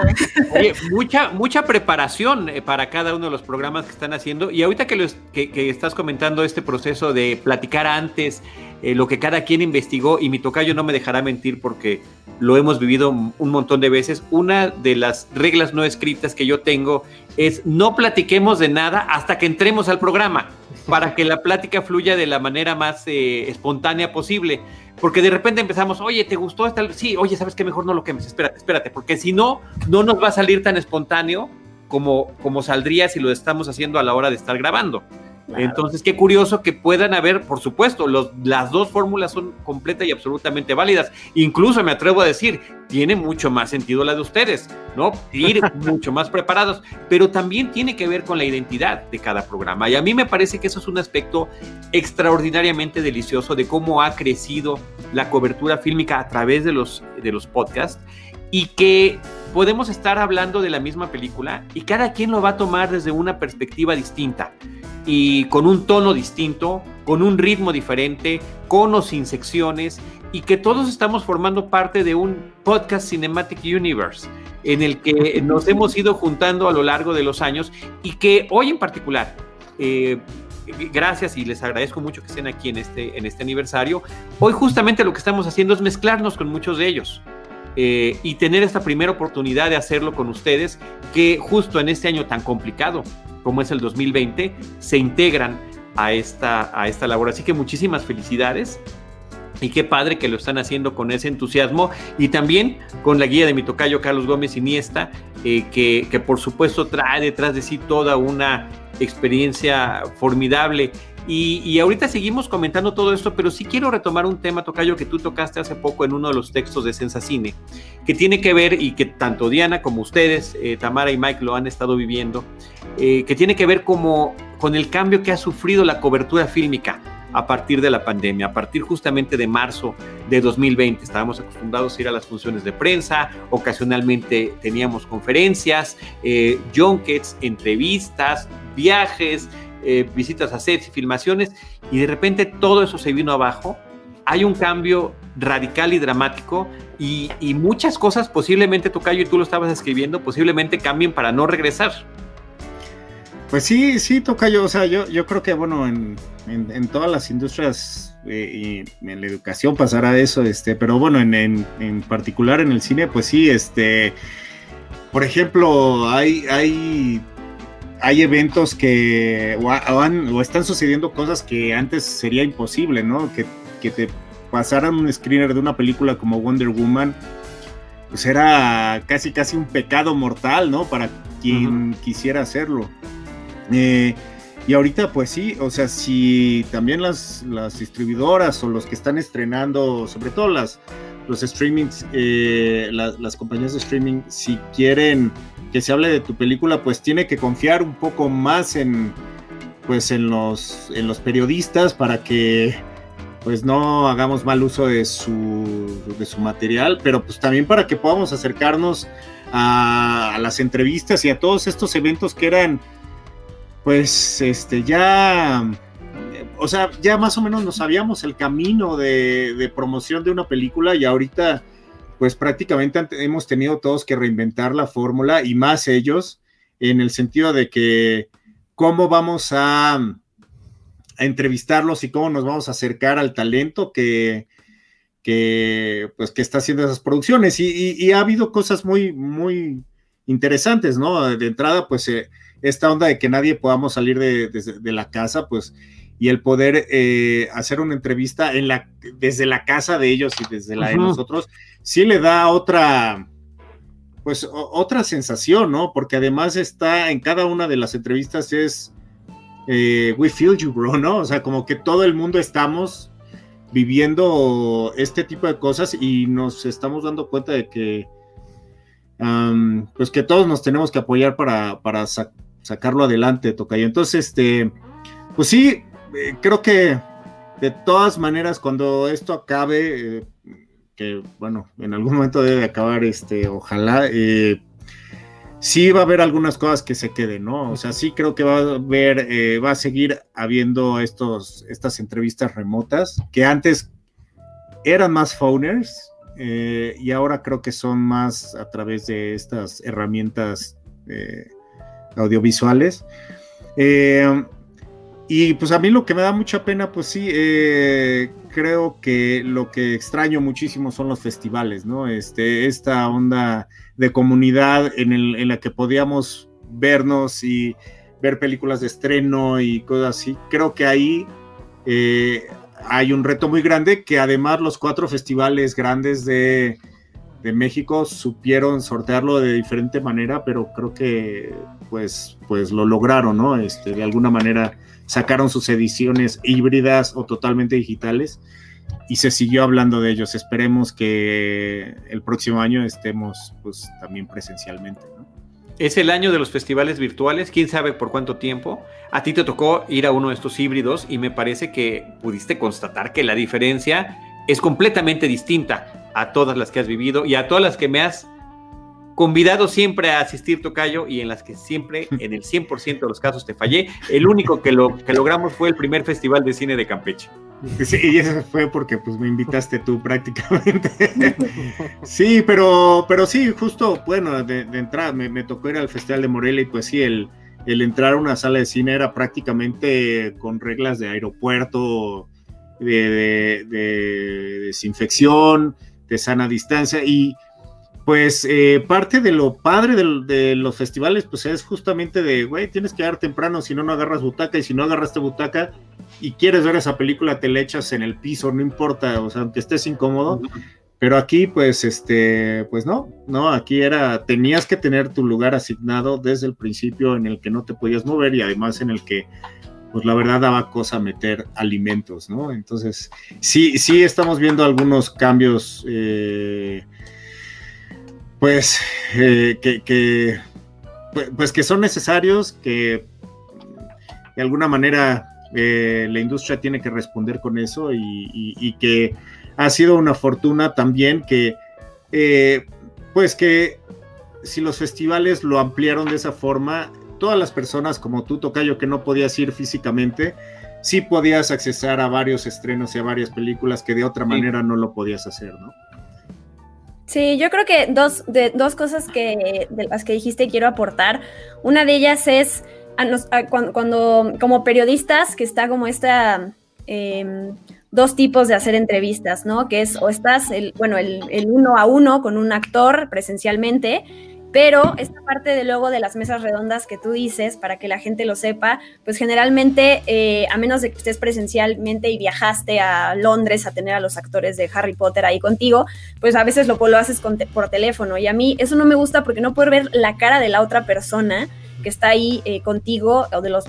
mucha, mucha preparación eh, para cada uno de los programas que están haciendo. Y ahorita que, los, que, estás comentando este proceso de platicar antes eh, lo que cada quien investigó, y mi tocayo no me dejará mentir porque lo hemos vivido un montón de veces, una de las reglas no escritas que yo tengo es no platiquemos de nada hasta que entremos al programa, para que la plática fluya de la manera más eh, espontánea posible. Porque de repente empezamos, oye, ¿te gustó esta? Sí, oye, ¿sabes qué? Mejor no lo quemes, espérate, espérate, porque si no, no nos va a salir tan espontáneo como, como saldría si lo estamos haciendo a la hora de estar grabando. Entonces, qué curioso que puedan haber, por supuesto, los, las dos fórmulas son completas y absolutamente válidas. Incluso me atrevo a decir, tiene mucho más sentido la de ustedes, ¿no? Ir mucho más preparados, pero también tiene que ver con la identidad de cada programa. Y a mí me parece que eso es un aspecto extraordinariamente delicioso de cómo ha crecido la cobertura fílmica a través de los, de los podcasts y que podemos estar hablando de la misma película y cada quien lo va a tomar desde una perspectiva distinta y con un tono distinto, con un ritmo diferente, con o sin secciones y que todos estamos formando parte de un podcast Cinematic Universe en el que nos hemos ido juntando a lo largo de los años y que hoy en particular, eh, gracias y les agradezco mucho que estén aquí en este, en este aniversario, hoy justamente lo que estamos haciendo es mezclarnos con muchos de ellos. Eh, y tener esta primera oportunidad de hacerlo con ustedes, que justo en este año tan complicado como es el 2020, se integran a esta, a esta labor. Así que muchísimas felicidades. Y qué padre que lo están haciendo con ese entusiasmo y también con la guía de mi tocayo Carlos Gómez Iniesta, eh, que, que por supuesto trae detrás de sí toda una experiencia formidable y, ahorita seguimos comentando todo esto, pero sí quiero retomar un tema, Tocayo, que tú tocaste hace poco en uno de los textos de Sensacine, que tiene que ver, y que tanto Diana como ustedes, eh, Tamara y Mike, lo han estado viviendo, eh, que tiene que ver como, con el cambio que ha sufrido la cobertura fílmica a partir de la pandemia, a partir justamente de marzo de 2020. Estábamos acostumbrados a ir a las funciones de prensa, ocasionalmente teníamos conferencias, eh, junkets, entrevistas, viajes, eh, visitas a sets y filmaciones, y de repente todo eso se vino abajo. Hay un cambio radical y dramático y, muchas cosas posiblemente, Tocayo, y tú lo estabas escribiendo, posiblemente cambien para no regresar. Pues sí, sí, Tocayo, o sea, yo, yo creo que, bueno, en, todas las industrias eh, y en la educación pasará eso, este, pero bueno, en, en, particular en el cine, pues sí, este, por ejemplo, hay, hay hay eventos que o, están sucediendo cosas que antes sería imposible, ¿no? Que, te pasaran un screener de una película como Wonder Woman, pues era casi casi un pecado mortal, ¿no? Para quien quisiera hacerlo. Eh, y ahorita, pues sí, o sea, si también las, las distribuidoras o los que están estrenando, sobre todo las, los streamings, eh, las compañías de streaming, si quieren que se hable de tu película, pues tiene que confiar un poco más en, pues en los, en los periodistas para que pues no hagamos mal uso de su, de su material, pero pues también para que podamos acercarnos a, las entrevistas y a todos estos eventos que eran, pues, este, ya, o sea, ya más o menos nos sabíamos el camino de, promoción de una película y ahorita, pues prácticamente hemos tenido todos que reinventar la fórmula y más ellos, en el sentido de que cómo vamos a, a, entrevistarlos y cómo nos vamos a acercar al talento que, que, pues, que está haciendo esas producciones. Y, ha habido cosas muy, muy interesantes, ¿no? De entrada, pues, eh, esta onda de que nadie podamos salir de, la casa, pues, y el poder eh, hacer una entrevista en la, desde la casa de ellos y desde la de nosotros, sí le da otra, pues, otra sensación, ¿no? Porque además está en cada una de las entrevistas es, eh, we feel you, bro, ¿no? O sea, como que todo el mundo estamos viviendo este tipo de cosas y nos estamos dando cuenta de que pues que todos nos tenemos que apoyar para, para sacarlo adelante, Tocayo. Entonces, este, pues sí, eh, creo que de todas maneras, cuando esto acabe, eh, que bueno, en algún momento debe acabar, este, ojalá, eh, sí va a haber algunas cosas que se queden, ¿no? O sea, sí creo que va a haber, eh, va a seguir habiendo estos, estas entrevistas remotas que antes eran más phoners eh, y ahora creo que son más a través de estas herramientas eh, audiovisuales. Y pues a mí lo que me da mucha pena, pues sí, creo que lo que extraño muchísimo son los festivales, ¿no? Este, esta onda de comunidad en, la que podíamos vernos y ver películas de estreno y cosas así. Creo que ahí eh, hay un reto muy grande que además los cuatro festivales grandes de, México supieron sortearlo de diferente manera, pero creo que pues, pues lo lograron, ¿no? Este, de alguna manera sacaron sus ediciones híbridas o totalmente digitales y se siguió hablando de ellos. Esperemos que el próximo año estemos pues también presencialmente. Es el año de los festivales virtuales, quién sabe por cuánto tiempo. A ti te tocó ir a uno de estos híbridos y me parece que pudiste constatar que la diferencia es completamente distinta a todas las que has vivido y a todas las que me has convidado siempre a asistir, Tocayo, y en las que siempre, en el 100% de los casos, te fallé. El único que, lo, que logramos fue el primer Festival de Cine de Campeche. Sí, y eso fue porque pues me invitaste tú prácticamente. sí, pero, pero sí, justo, bueno, de, entrada me, tocó ir al Festival de Morelia y pues sí, el, el entrar a una sala de cine era prácticamente con reglas de aeropuerto, de, de desinfección, de sana distancia y pues eh, parte de lo padre de, los festivales, pues es justamente de, güey, tienes que dar temprano, si no, no agarras butaca, y si no agarraste butaca y quieres ver esa película, te le echas en el piso, no importa, o sea, aunque estés incómodo. Pero aquí, pues, este, pues no, no, aquí era, tenías que tener tu lugar asignado desde el principio en el que no te podías mover y además en el que, pues la verdad daba cosa meter alimentos, ¿no? Entonces, sí, sí estamos viendo algunos cambios. Eh, pues, eh, que, pues, pues, que son necesarios, que de alguna manera eh, la industria tiene que responder con eso y, que ha sido una fortuna también que, eh, pues que si los festivales lo ampliaron de esa forma, todas las personas como tú, Tocayo, que no podías ir físicamente, sí podías accesar a varios estrenos y a varias películas que de otra manera no lo podías hacer, ¿no? Sí, yo creo que dos, de, dos cosas que, de las que dijiste quiero aportar. Una de ellas es cuando, como periodistas, que está como esta em, dos tipos de hacer entrevistas, ¿no? Que es o estás el, bueno, el, el uno a uno con un actor presencialmente pero esta parte de luego de las mesas redondas que tú dices, para que la gente lo sepa, pues generalmente, eh, a menos de que estés presencialmente y viajaste a Londres a tener a los actores de Harry Potter ahí contigo, pues a veces lo, lo haces por teléfono. Y a mí eso no me gusta porque no puedo ver la cara de la otra persona que está ahí eh, contigo o de los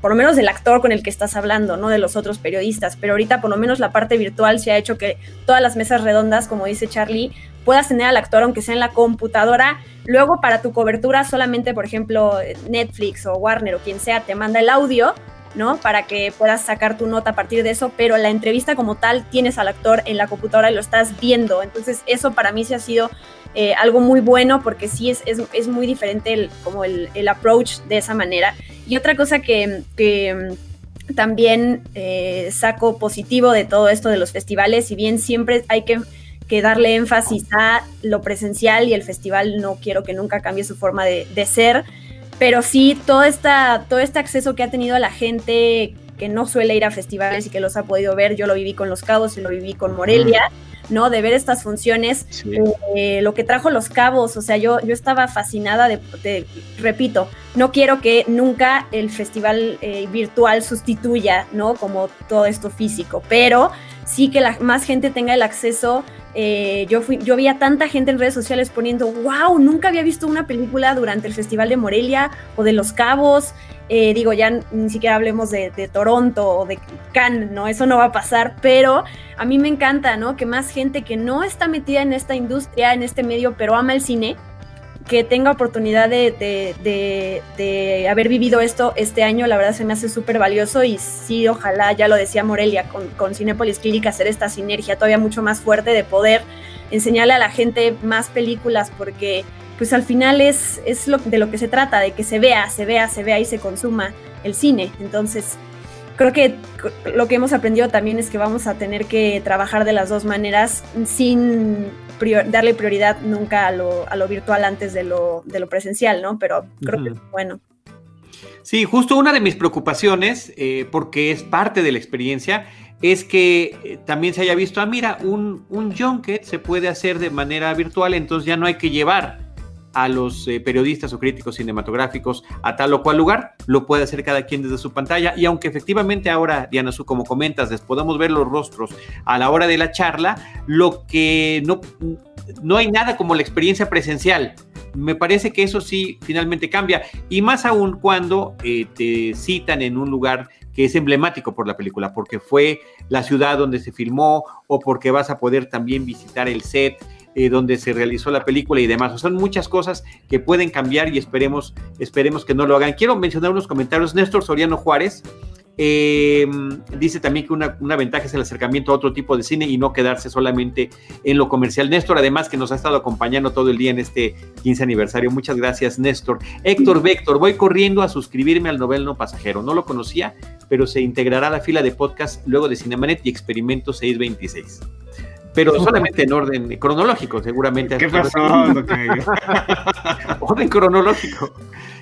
por lo menos del actor con el que estás hablando, no de los otros periodistas, pero ahorita por lo menos la parte virtual se ha hecho que todas las mesas redondas, como dice Charlie, puedas tener al actor aunque sea en la computadora. Luego para tu cobertura solamente, por ejemplo, Netflix o Warner o quien sea te manda el audio, ¿no? Para que puedas sacar tu nota a partir de eso, pero la entrevista como tal tienes al actor en la computadora y lo estás viendo. Entonces eso para mí se ha sido eh, algo muy bueno porque sí es, es, muy diferente el, como el, el, approach de esa manera. Y otra cosa que, que mm, también eh, saco positivo de todo esto de los festivales, si bien siempre hay que, que, darle énfasis a lo presencial y el festival no quiero que nunca cambie su forma de, de ser, pero sí todo, esta, todo este acceso que ha tenido la gente que no suele ir a festivales y que los ha podido ver, yo lo viví con Los Cabos y lo viví con Morelia. ¿no? De ver estas funciones, eh, lo que trajo los cabos, o sea, yo, yo estaba fascinada de, repito, no quiero que nunca el festival eh, virtual sustituya, ¿no? Como todo esto físico, pero sí que la, más gente tenga el acceso. Eh, yo, fui, yo vi a tanta gente en redes sociales poniendo, wow, nunca había visto una película durante el Festival de Morelia o de Los Cabos. Eh, digo, ya ni siquiera hablemos de, Toronto o de Cannes, ¿no? Eso no va a pasar, pero a mí me encanta, ¿no? Que más gente que no está metida en esta industria, en este medio, pero ama el cine, que tenga oportunidad de, haber vivido esto este año, la verdad se me hace súper valioso y sí, ojalá, ya lo decía Morelia, con, con Cinepolis Clinic hacer esta sinergia todavía mucho más fuerte de poder enseñarle a la gente más películas porque pues al final es, es lo, de lo que se trata, de que se vea, se vea, se vea y se consuma el cine. Entonces, creo que lo que hemos aprendido también es que vamos a tener que trabajar de las dos maneras sin darle prioridad nunca a lo, a lo, virtual antes de lo, de lo presencial, ¿no? Pero creo que bueno. Sí, justo una de mis preocupaciones, eh, porque es parte de la experiencia, es que eh, también se haya visto, ah, mira, un, un junket se puede hacer de manera virtual, entonces ya no hay que llevar a los eh, periodistas o críticos cinematográficos a tal o cual lugar, lo puede hacer cada quien desde su pantalla. Y aunque efectivamente ahora, Diana, su, como comentas, les podamos ver los rostros a la hora de la charla, lo que no, no hay nada como la experiencia presencial. Me parece que eso sí finalmente cambia. Y más aún cuando eh, te citan en un lugar que es emblemático por la película, porque fue la ciudad donde se filmó o porque vas a poder también visitar el set eh, donde se realizó la película y demás. son muchas cosas que pueden cambiar y esperemos, esperemos que no lo hagan. Quiero mencionar unos comentarios. Néstor Soriano Juárez eh, dice también que una, una, ventaja es el acercamiento a otro tipo de cine y no quedarse solamente en lo comercial. Néstor, además, que nos ha estado acompañando todo el día en este 15 aniversario. Muchas gracias, Néstor. Héctor Véctor, voy corriendo a suscribirme al Novel No Pasajero. No lo conocía, pero se integrará a la fila de podcast luego de Cinemanet y Experimento 626 pero solamente en orden cronológico, seguramente. ¿Qué pasó? orden cronológico.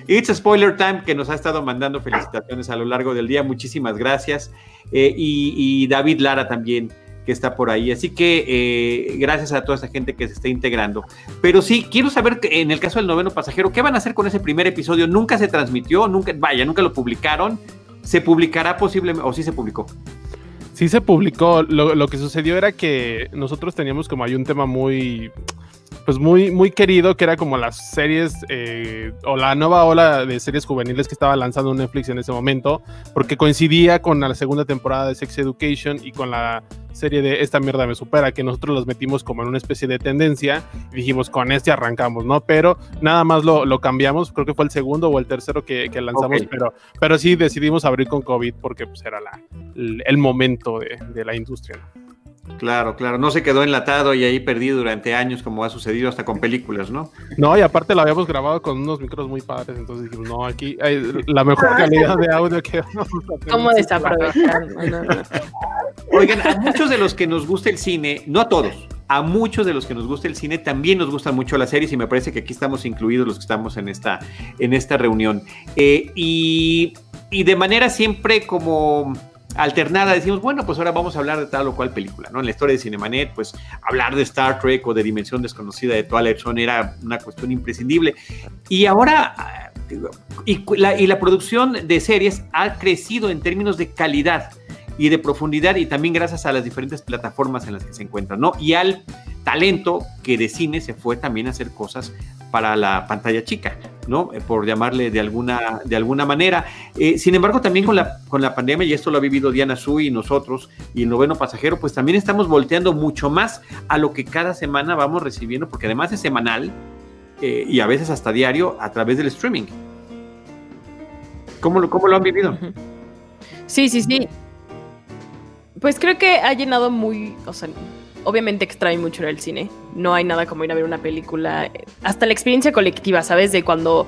It's Spoiler Time que nos ha estado mandando felicitaciones a lo largo del día. Muchísimas gracias. Eh, y, David Lara también que está por ahí. Así que eh, gracias a toda esa gente que se está integrando. Pero sí, quiero saber en el caso del noveno pasajero, ¿qué van a hacer con ese primer episodio? Nunca se transmitió, nunca, vaya, nunca lo publicaron. ¿Se publicará posiblemente o sí se publicó? Sí se publicó. Lo, lo, que sucedió era que nosotros teníamos como hay un tema muy pues muy, muy querido, que era como las series eh, o la nueva ola de series juveniles que estaba lanzando Netflix en ese momento, porque coincidía con la segunda temporada de Sex Education y con la serie de Esta mierda me supera, que nosotros los metimos como en una especie de tendencia y dijimos con este arrancamos, ¿no? Pero nada más lo, lo cambiamos, creo que fue el segundo o el tercero que, que lanzamos, pero, pero sí decidimos abrir con COVID porque pues, era la, el momento de, de la industria. ¿no? Claro, claro, no se quedó enlatado y ahí perdido durante años como ha sucedido hasta con películas, ¿no? No, y aparte lo habíamos grabado con unos micros muy padres, entonces dijimos, no, aquí hay la mejor calidad de audio que vamos a tener. ¿Cómo desaprovechar? Oigan, a muchos de los que nos gusta el cine, no a todos, a muchos de los que nos gusta el cine también nos gustan mucho las series y me parece que aquí estamos incluidos los que estamos en esta, en esta reunión. Eh, y, y de manera siempre como alternada decimos, bueno, pues ahora vamos a hablar de tal o cual película, ¿no? En la historia de Cinemanet, pues hablar de Star Trek o de Dimensión Desconocida de Twilight Zone era una cuestión imprescindible. Y ahora, y la, y la producción de series ha crecido en términos de calidad y de profundidad y también gracias a las diferentes plataformas en las que se encuentran, ¿no? Y al talento que de cine se fue también a hacer cosas para la pantalla chica. ¿no? Eh, por llamarle de alguna, de alguna manera. Eh, sin embargo, también con la, con la pandemia, y esto lo ha vivido Diana Su y nosotros, y el noveno pasajero, pues también estamos volteando mucho más a lo que cada semana vamos recibiendo, porque además es semanal eh, y a veces hasta diario a través del streaming. ¿Cómo lo, cómo lo han vivido? Sí, sí, sí. Pues creo que ha llenado muy, o sea, obviamente extrae mucho al cine. No hay nada como ir a ver una película. Hasta la experiencia colectiva, ¿sabes? De cuando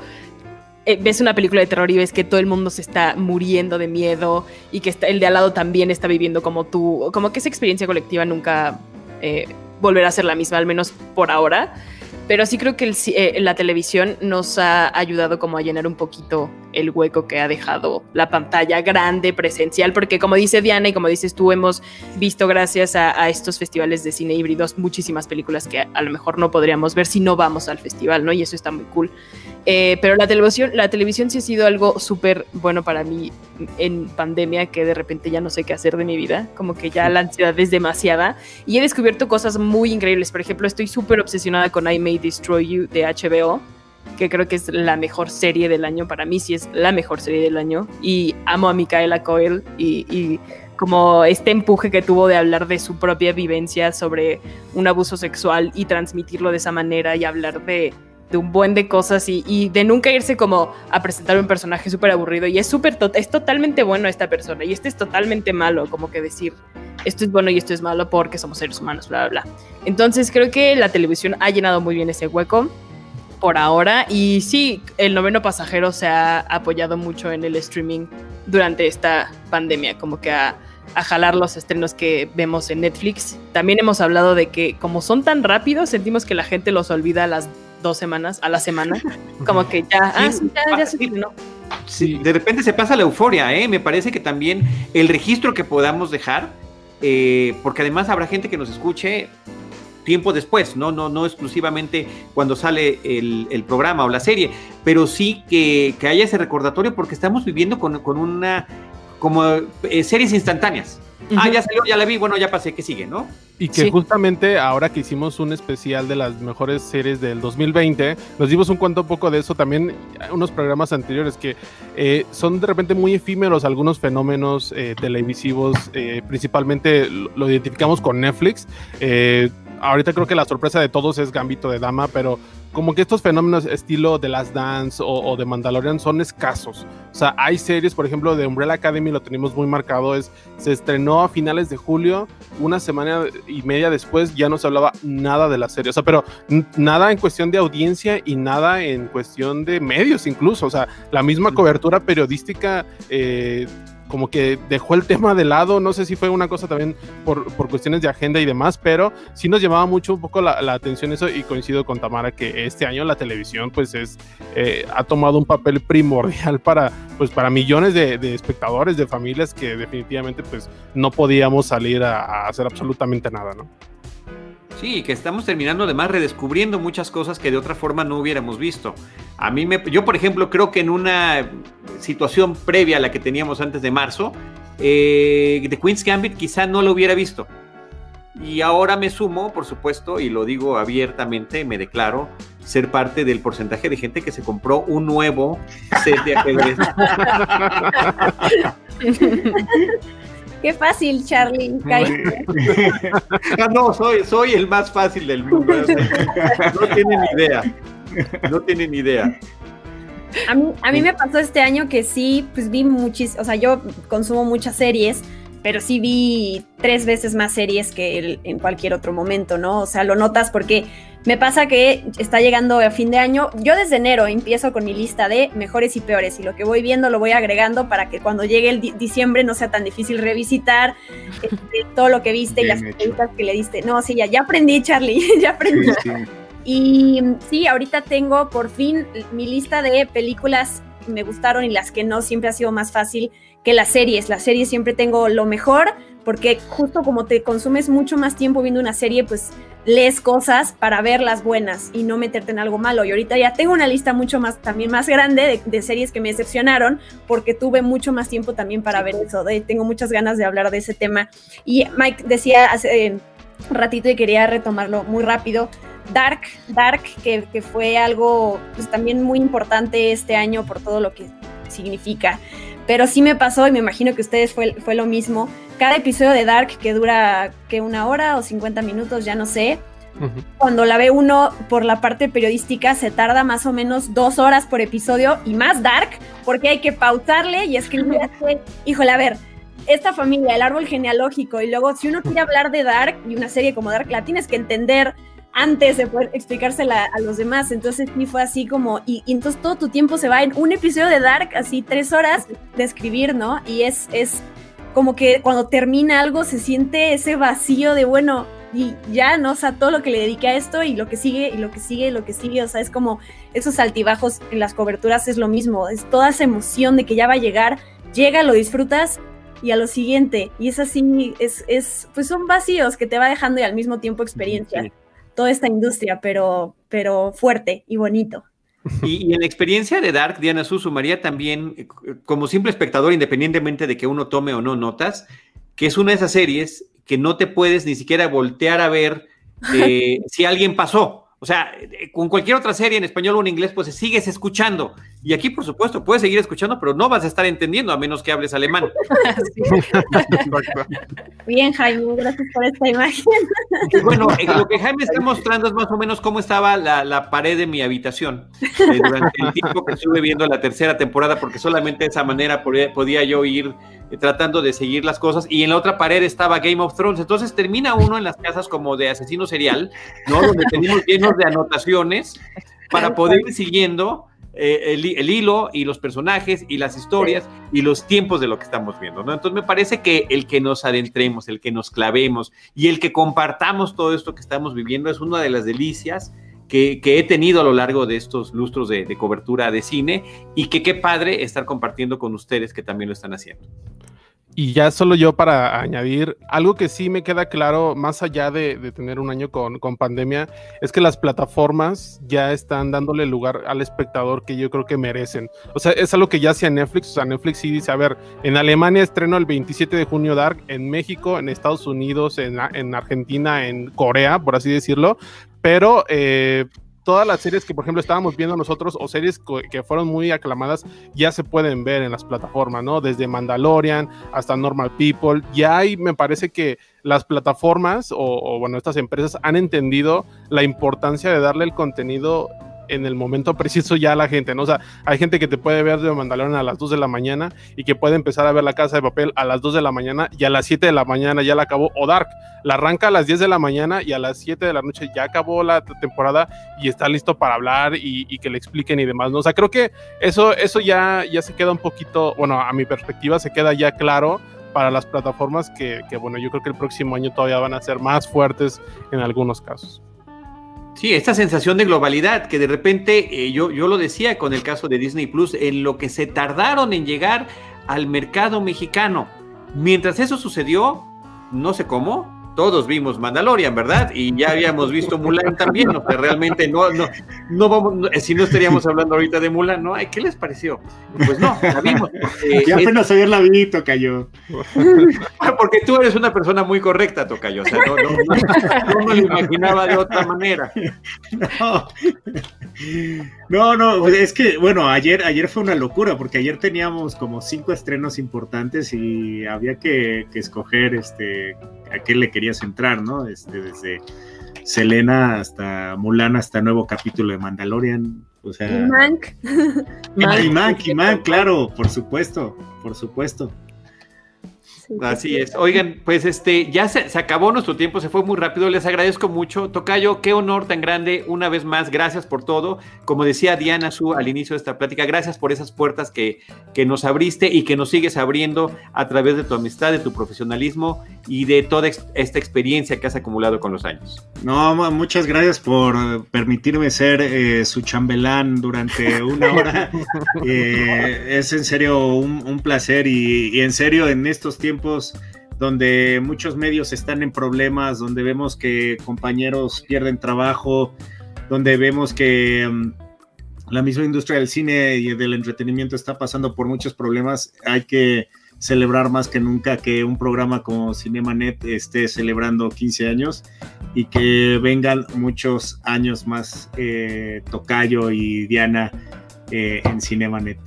eh, ves una película de terror y ves que todo el mundo se está muriendo de miedo y que está, el de al lado también está viviendo como tú. Como que esa experiencia colectiva nunca eh, volverá a ser la misma, al menos por ahora. Pero sí creo que eh, la televisión nos ha ayudado como a llenar un poquito el hueco que ha dejado la pantalla grande, presencial, porque como dice Diana y como dices tú, hemos visto gracias a, estos festivales de cine híbridos muchísimas películas que a, lo mejor no podríamos ver si no vamos al festival, ¿no? Y eso está muy cool. Eh, pero la televisión, la televisión sí ha sido algo súper bueno para mí en pandemia, que de repente ya no sé qué hacer de mi vida, como que ya la ansiedad es demasiada. Y he descubierto cosas muy increíbles. Por ejemplo, estoy súper obsesionada con I May Destroy You de HBO, que creo que es la mejor serie del año. Para mí sí es la mejor serie del año. Y amo a Micaela Coel y, como este empuje que tuvo de hablar de su propia vivencia sobre un abuso sexual y transmitirlo de esa manera y hablar de de un buen de cosas y, de nunca irse como a presentar un personaje súper aburrido y es súper es totalmente bueno esta persona y este es totalmente malo, como que decir esto es bueno y esto es malo porque somos seres humanos, bla, bla, bla. Entonces creo que la televisión ha llenado muy bien ese hueco por ahora y sí, el noveno pasajero se ha apoyado mucho en el streaming durante esta pandemia, como que a, a jalar los estrenos que vemos en Netflix. También hemos hablado de que como son tan rápidos, sentimos que la gente los olvida a las dos semanas a la semana, como que ya, ah, ya, ya sí, ¿no? Sí, de repente se pasa la euforia, ¿eh? Me parece que también el registro que podamos dejar, eh, porque además habrá gente que nos escuche tiempo después, no, no, no exclusivamente cuando sale el, programa o la serie, pero sí que, que, haya ese recordatorio porque estamos viviendo con, con una, como eh, series instantáneas. Ah, ya salió, ya la vi, bueno, ya pasé, que sigue, ¿no? Y que justamente ahora que hicimos un especial de las mejores series del 2020, nos dimos un cuento un poco de eso también, unos programas anteriores que eh, son de repente muy efímeros algunos fenómenos eh, televisivos, eh, principalmente lo, identificamos con Netflix. Ahorita creo que la sorpresa de todos es Gambito de Dama, pero como que estos fenómenos estilo de Las Dance o, de Mandalorian son escasos. O sea, hay series, por ejemplo, de Umbrella Academy, lo tenemos muy marcado, es, se estrenó a finales de julio, una semana y media después ya no se hablaba nada de la serie. O sea, pero nada en cuestión de audiencia y nada en cuestión de medios incluso. O sea, la misma cobertura periodística eh, como que dejó el tema de lado, no sé si fue una cosa también por, por cuestiones de agenda y demás, pero sí nos llamaba mucho un poco la, atención eso y coincido con Tamara que este año la televisión pues es, eh, ha tomado un papel primordial para, pues, para millones de, espectadores, de familias que definitivamente pues no podíamos salir a, a hacer absolutamente nada, ¿no? Sí, que estamos terminando además redescubriendo muchas cosas que de otra forma no hubiéramos visto. A mí me, yo por ejemplo creo que en una situación previa a la que teníamos antes de marzo, eh, The Queen's Gambit quizá no lo hubiera visto. Y ahora me sumo, por supuesto, y lo digo abiertamente, me declaro ser parte del porcentaje de gente que se compró un nuevo set de ajedrez. Qué fácil, Charlie. ah, no, soy, soy el más fácil del mundo. No tienen idea. No tienen idea. A mí, a mí me pasó este año que sí, pues vi muchísimas, o sea, yo consumo muchas series, pero sí vi tres veces más series que en cualquier otro momento, ¿no? O sea, lo notas porque me pasa que está llegando a fin de año. Yo desde enero empiezo con mi lista de mejores y peores y lo que voy viendo lo voy agregando para que cuando llegue el diciembre no sea tan difícil revisitar este, todo lo que viste y las preguntas que le diste. No, sí, ya, ya aprendí, Charlie, ya aprendí. Y sí, ahorita tengo por fin mi lista de películas que me gustaron y las que no siempre ha sido más fácil que las series. Las series siempre tengo lo mejor porque justo como te consumes mucho más tiempo viendo una serie, pues lees cosas para ver las buenas y no meterte en algo malo. Y ahorita ya tengo una lista mucho más, también más grande de, series que me decepcionaron porque tuve mucho más tiempo también para ver eso. tengo muchas ganas de hablar de ese tema. Y Mike decía hace un ratito y quería retomarlo muy rápido Dark, Dark, que, que, fue algo pues, también muy importante este año por todo lo que significa. Pero sí me pasó y me imagino que ustedes fue, fue lo mismo. Cada episodio de Dark que dura que una hora o 50 minutos, ya no sé. Cuando la ve uno por la parte periodística se tarda más o menos dos horas por episodio y más Dark porque hay que pausarle y escribir. Híjole, a ver, esta familia, el árbol genealógico y luego si uno quiere hablar de Dark y una serie como Dark la tienes que entender antes de poder explicársela a los demás. Entonces sí fue así como, y, entonces todo tu tiempo se va en un episodio de Dark, así tres horas de escribir, ¿no? Y es, es como que cuando termina algo se siente ese vacío de, bueno, y ya, ¿no? O sea, todo lo que le dediqué a esto y lo que sigue, y lo que sigue, y lo que sigue, o sea, es como esos altibajos en las coberturas es lo mismo, es toda esa emoción de que ya va a llegar, llega, lo disfrutas y a lo siguiente, y es así, es, es pues son vacíos que te va dejando y al mismo tiempo experiencia toda esta industria, pero, pero fuerte y bonito. Y, en la experiencia de Dark, Diana Su sumaría también, eh, como simple espectador, independientemente de que uno tome o no notas, que es una de esas series que no te puedes ni siquiera voltear a ver eh, si alguien pasó. O sea, eh, con cualquier otra serie en español o en inglés, pues sigues escuchando. Y aquí, por supuesto, puedes seguir escuchando, pero no vas a estar entendiendo a menos que hables alemán. Bien, Jaime, gracias por esta imagen. bueno, eh, lo que Jaime está mostrando es más o menos cómo estaba la, pared de mi habitación eh, durante el tiempo que estuve viendo la tercera temporada, porque solamente de esa manera podía yo ir eh, tratando de seguir las cosas, y en la otra pared estaba Game of Thrones. Entonces termina uno en las casas como de asesino serial, ¿no? Donde tenemos llenos de anotaciones para poder ir siguiendo eh, el, hilo y los personajes y las historias y los tiempos de lo que estamos viendo, ¿no? Entonces me parece que el que nos adentremos, el que nos clavemos y el que compartamos todo esto que estamos viviendo es una de las delicias que, he tenido a lo largo de estos lustros de, de cobertura de cine y que qué padre estar compartiendo con ustedes que también lo están haciendo. Y ya solo yo para añadir, algo que sí me queda claro, más allá de, tener un año con, pandemia, es que las plataformas ya están dándole lugar al espectador que yo creo que merecen. O sea, es algo que ya hacía Netflix, o sea, Netflix sí dice, a ver, en Alemania estreno el 27 de junio Dark, en México, en Estados Unidos, en, en Argentina, en Corea, por así decirlo, pero... Eh, todas las series que, por ejemplo, estábamos viendo nosotros o series que fueron muy aclamadas ya se pueden ver en las plataformas, ¿no? Desde Mandalorian hasta Normal People. Ya hay, me parece que las plataformas o, o bueno, estas empresas han entendido la importancia de darle el contenido en el momento preciso ya la gente, ¿no? O sea, hay gente que te puede ver de Mandalorian a las 2 de la mañana y que puede empezar a ver la casa de papel a las 2 de la mañana y a las 7 de la mañana ya la acabó, o Dark, la arranca a las 10 de la mañana y a las 7 de la noche ya acabó la temporada y está listo para hablar y, que le expliquen y demás, ¿no? O sea, creo que eso, eso ya, ya se queda un poquito, bueno, a mi perspectiva se queda ya claro para las plataformas que, bueno, yo creo que el próximo año todavía van a ser más fuertes en algunos casos. Sí, esta sensación de globalidad que de repente, eh, yo, yo lo decía con el caso de Disney Plus, en lo que se tardaron en llegar al mercado mexicano. Mientras eso sucedió, no sé cómo, todos vimos Mandalorian, ¿verdad? Y ya habíamos visto Mulan también, o sea, realmente no, no, no vamos, si no estaríamos hablando ahorita de Mulan, ¿no? ¿Qué les pareció? Pues no, la vimos. ya apenas ayer la vi, Tocayo. porque tú eres una persona muy correcta, Tocayo, o sea, no, no, no, me lo imaginaba de otra manera. No, no, es que, bueno, ayer, ayer fue una locura, porque ayer teníamos como cinco estrenos importantes y había que, que escoger, este, a qué le querías entrar, ¿no? Este, desde Selena hasta Mulan hasta nuevo capítulo de Mandalorian. O sea, y Mank. y Mank, y Mank, claro, por supuesto, por supuesto. Así es. Oigan, pues este, ya se, acabó nuestro tiempo, se fue muy rápido. Les agradezco mucho. Tocayo, qué honor tan grande. Una vez más, gracias por todo. Como decía Diana Su al inicio de esta plática, gracias por esas puertas que, que nos abriste y que nos sigues abriendo a través de tu amistad, de tu profesionalismo y de toda esta experiencia que has acumulado con los años. No, muchas gracias por permitirme ser eh, su chambelán durante una hora. Eh, es en serio un, placer y en serio en estos tiempos donde muchos medios están en problemas, donde vemos que compañeros pierden trabajo, donde vemos que mm, la misma industria del cine y del entretenimiento está pasando por muchos problemas, hay que celebrar más que nunca que un programa como Cinemanet esté celebrando 15 años y que vengan muchos años más eh, Tocayo y Diana eh, en Cinemanet.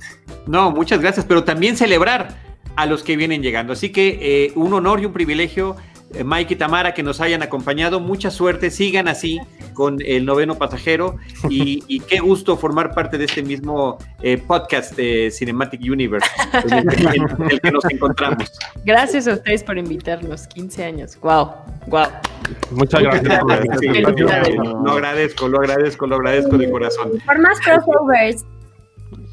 No, muchas gracias, pero también celebrar a los que vienen llegando. Así que eh, un honor y un privilegio eh, Mike y Tamara que nos hayan acompañado. Mucha suerte, sigan así con el noveno pasajero y, qué gusto formar parte de este mismo eh, podcast de Cinematic Universe en el, que, nos encontramos. Gracias a ustedes por invitarnos, 15 años. Wow, wow. Muchas gracias. Lo agradezco, lo agradezco, lo agradezco de corazón. Por más crossovers.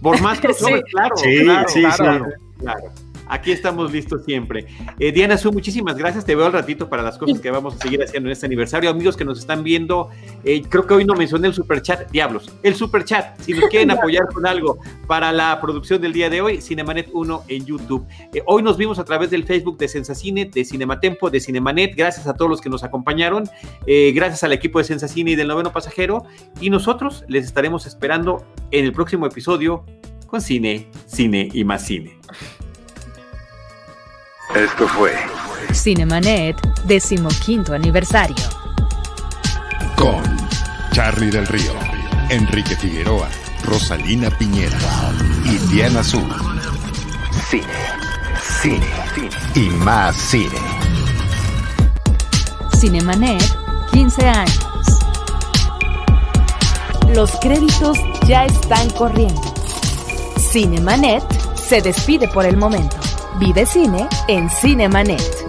Por más crossovers, claro. Sí, claro, sí, claro, claro. Aquí estamos listos siempre. Eh, Diana Su, muchísimas gracias. Te veo al ratito para las cosas que vamos a seguir haciendo en este aniversario. Amigos que nos están viendo, eh, creo que hoy no mencioné el super chat. Diablos, el super chat. Si nos quieren apoyar con algo para la producción del día de hoy, Cinemanet 1 en YouTube. Eh, hoy nos vimos a través del Facebook de Sensacine, de Cinematempo, de Cinemanet. Gracias a todos los que nos acompañaron. gracias al equipo de Sensacine y del noveno pasajero. Y nosotros les estaremos esperando en el próximo episodio con cine, cine y más cine. Esto fue Cinemanet, decimoquinto aniversario. Con Charlie del Río, Enrique Figueroa, Rosalina Piñera y Diana Azul. Cine, cine, cine y más cine. Cinemanet, 15 años. Los créditos ya están corriendo. Cinemanet se despide por el momento. Vive cine en Cinemanet.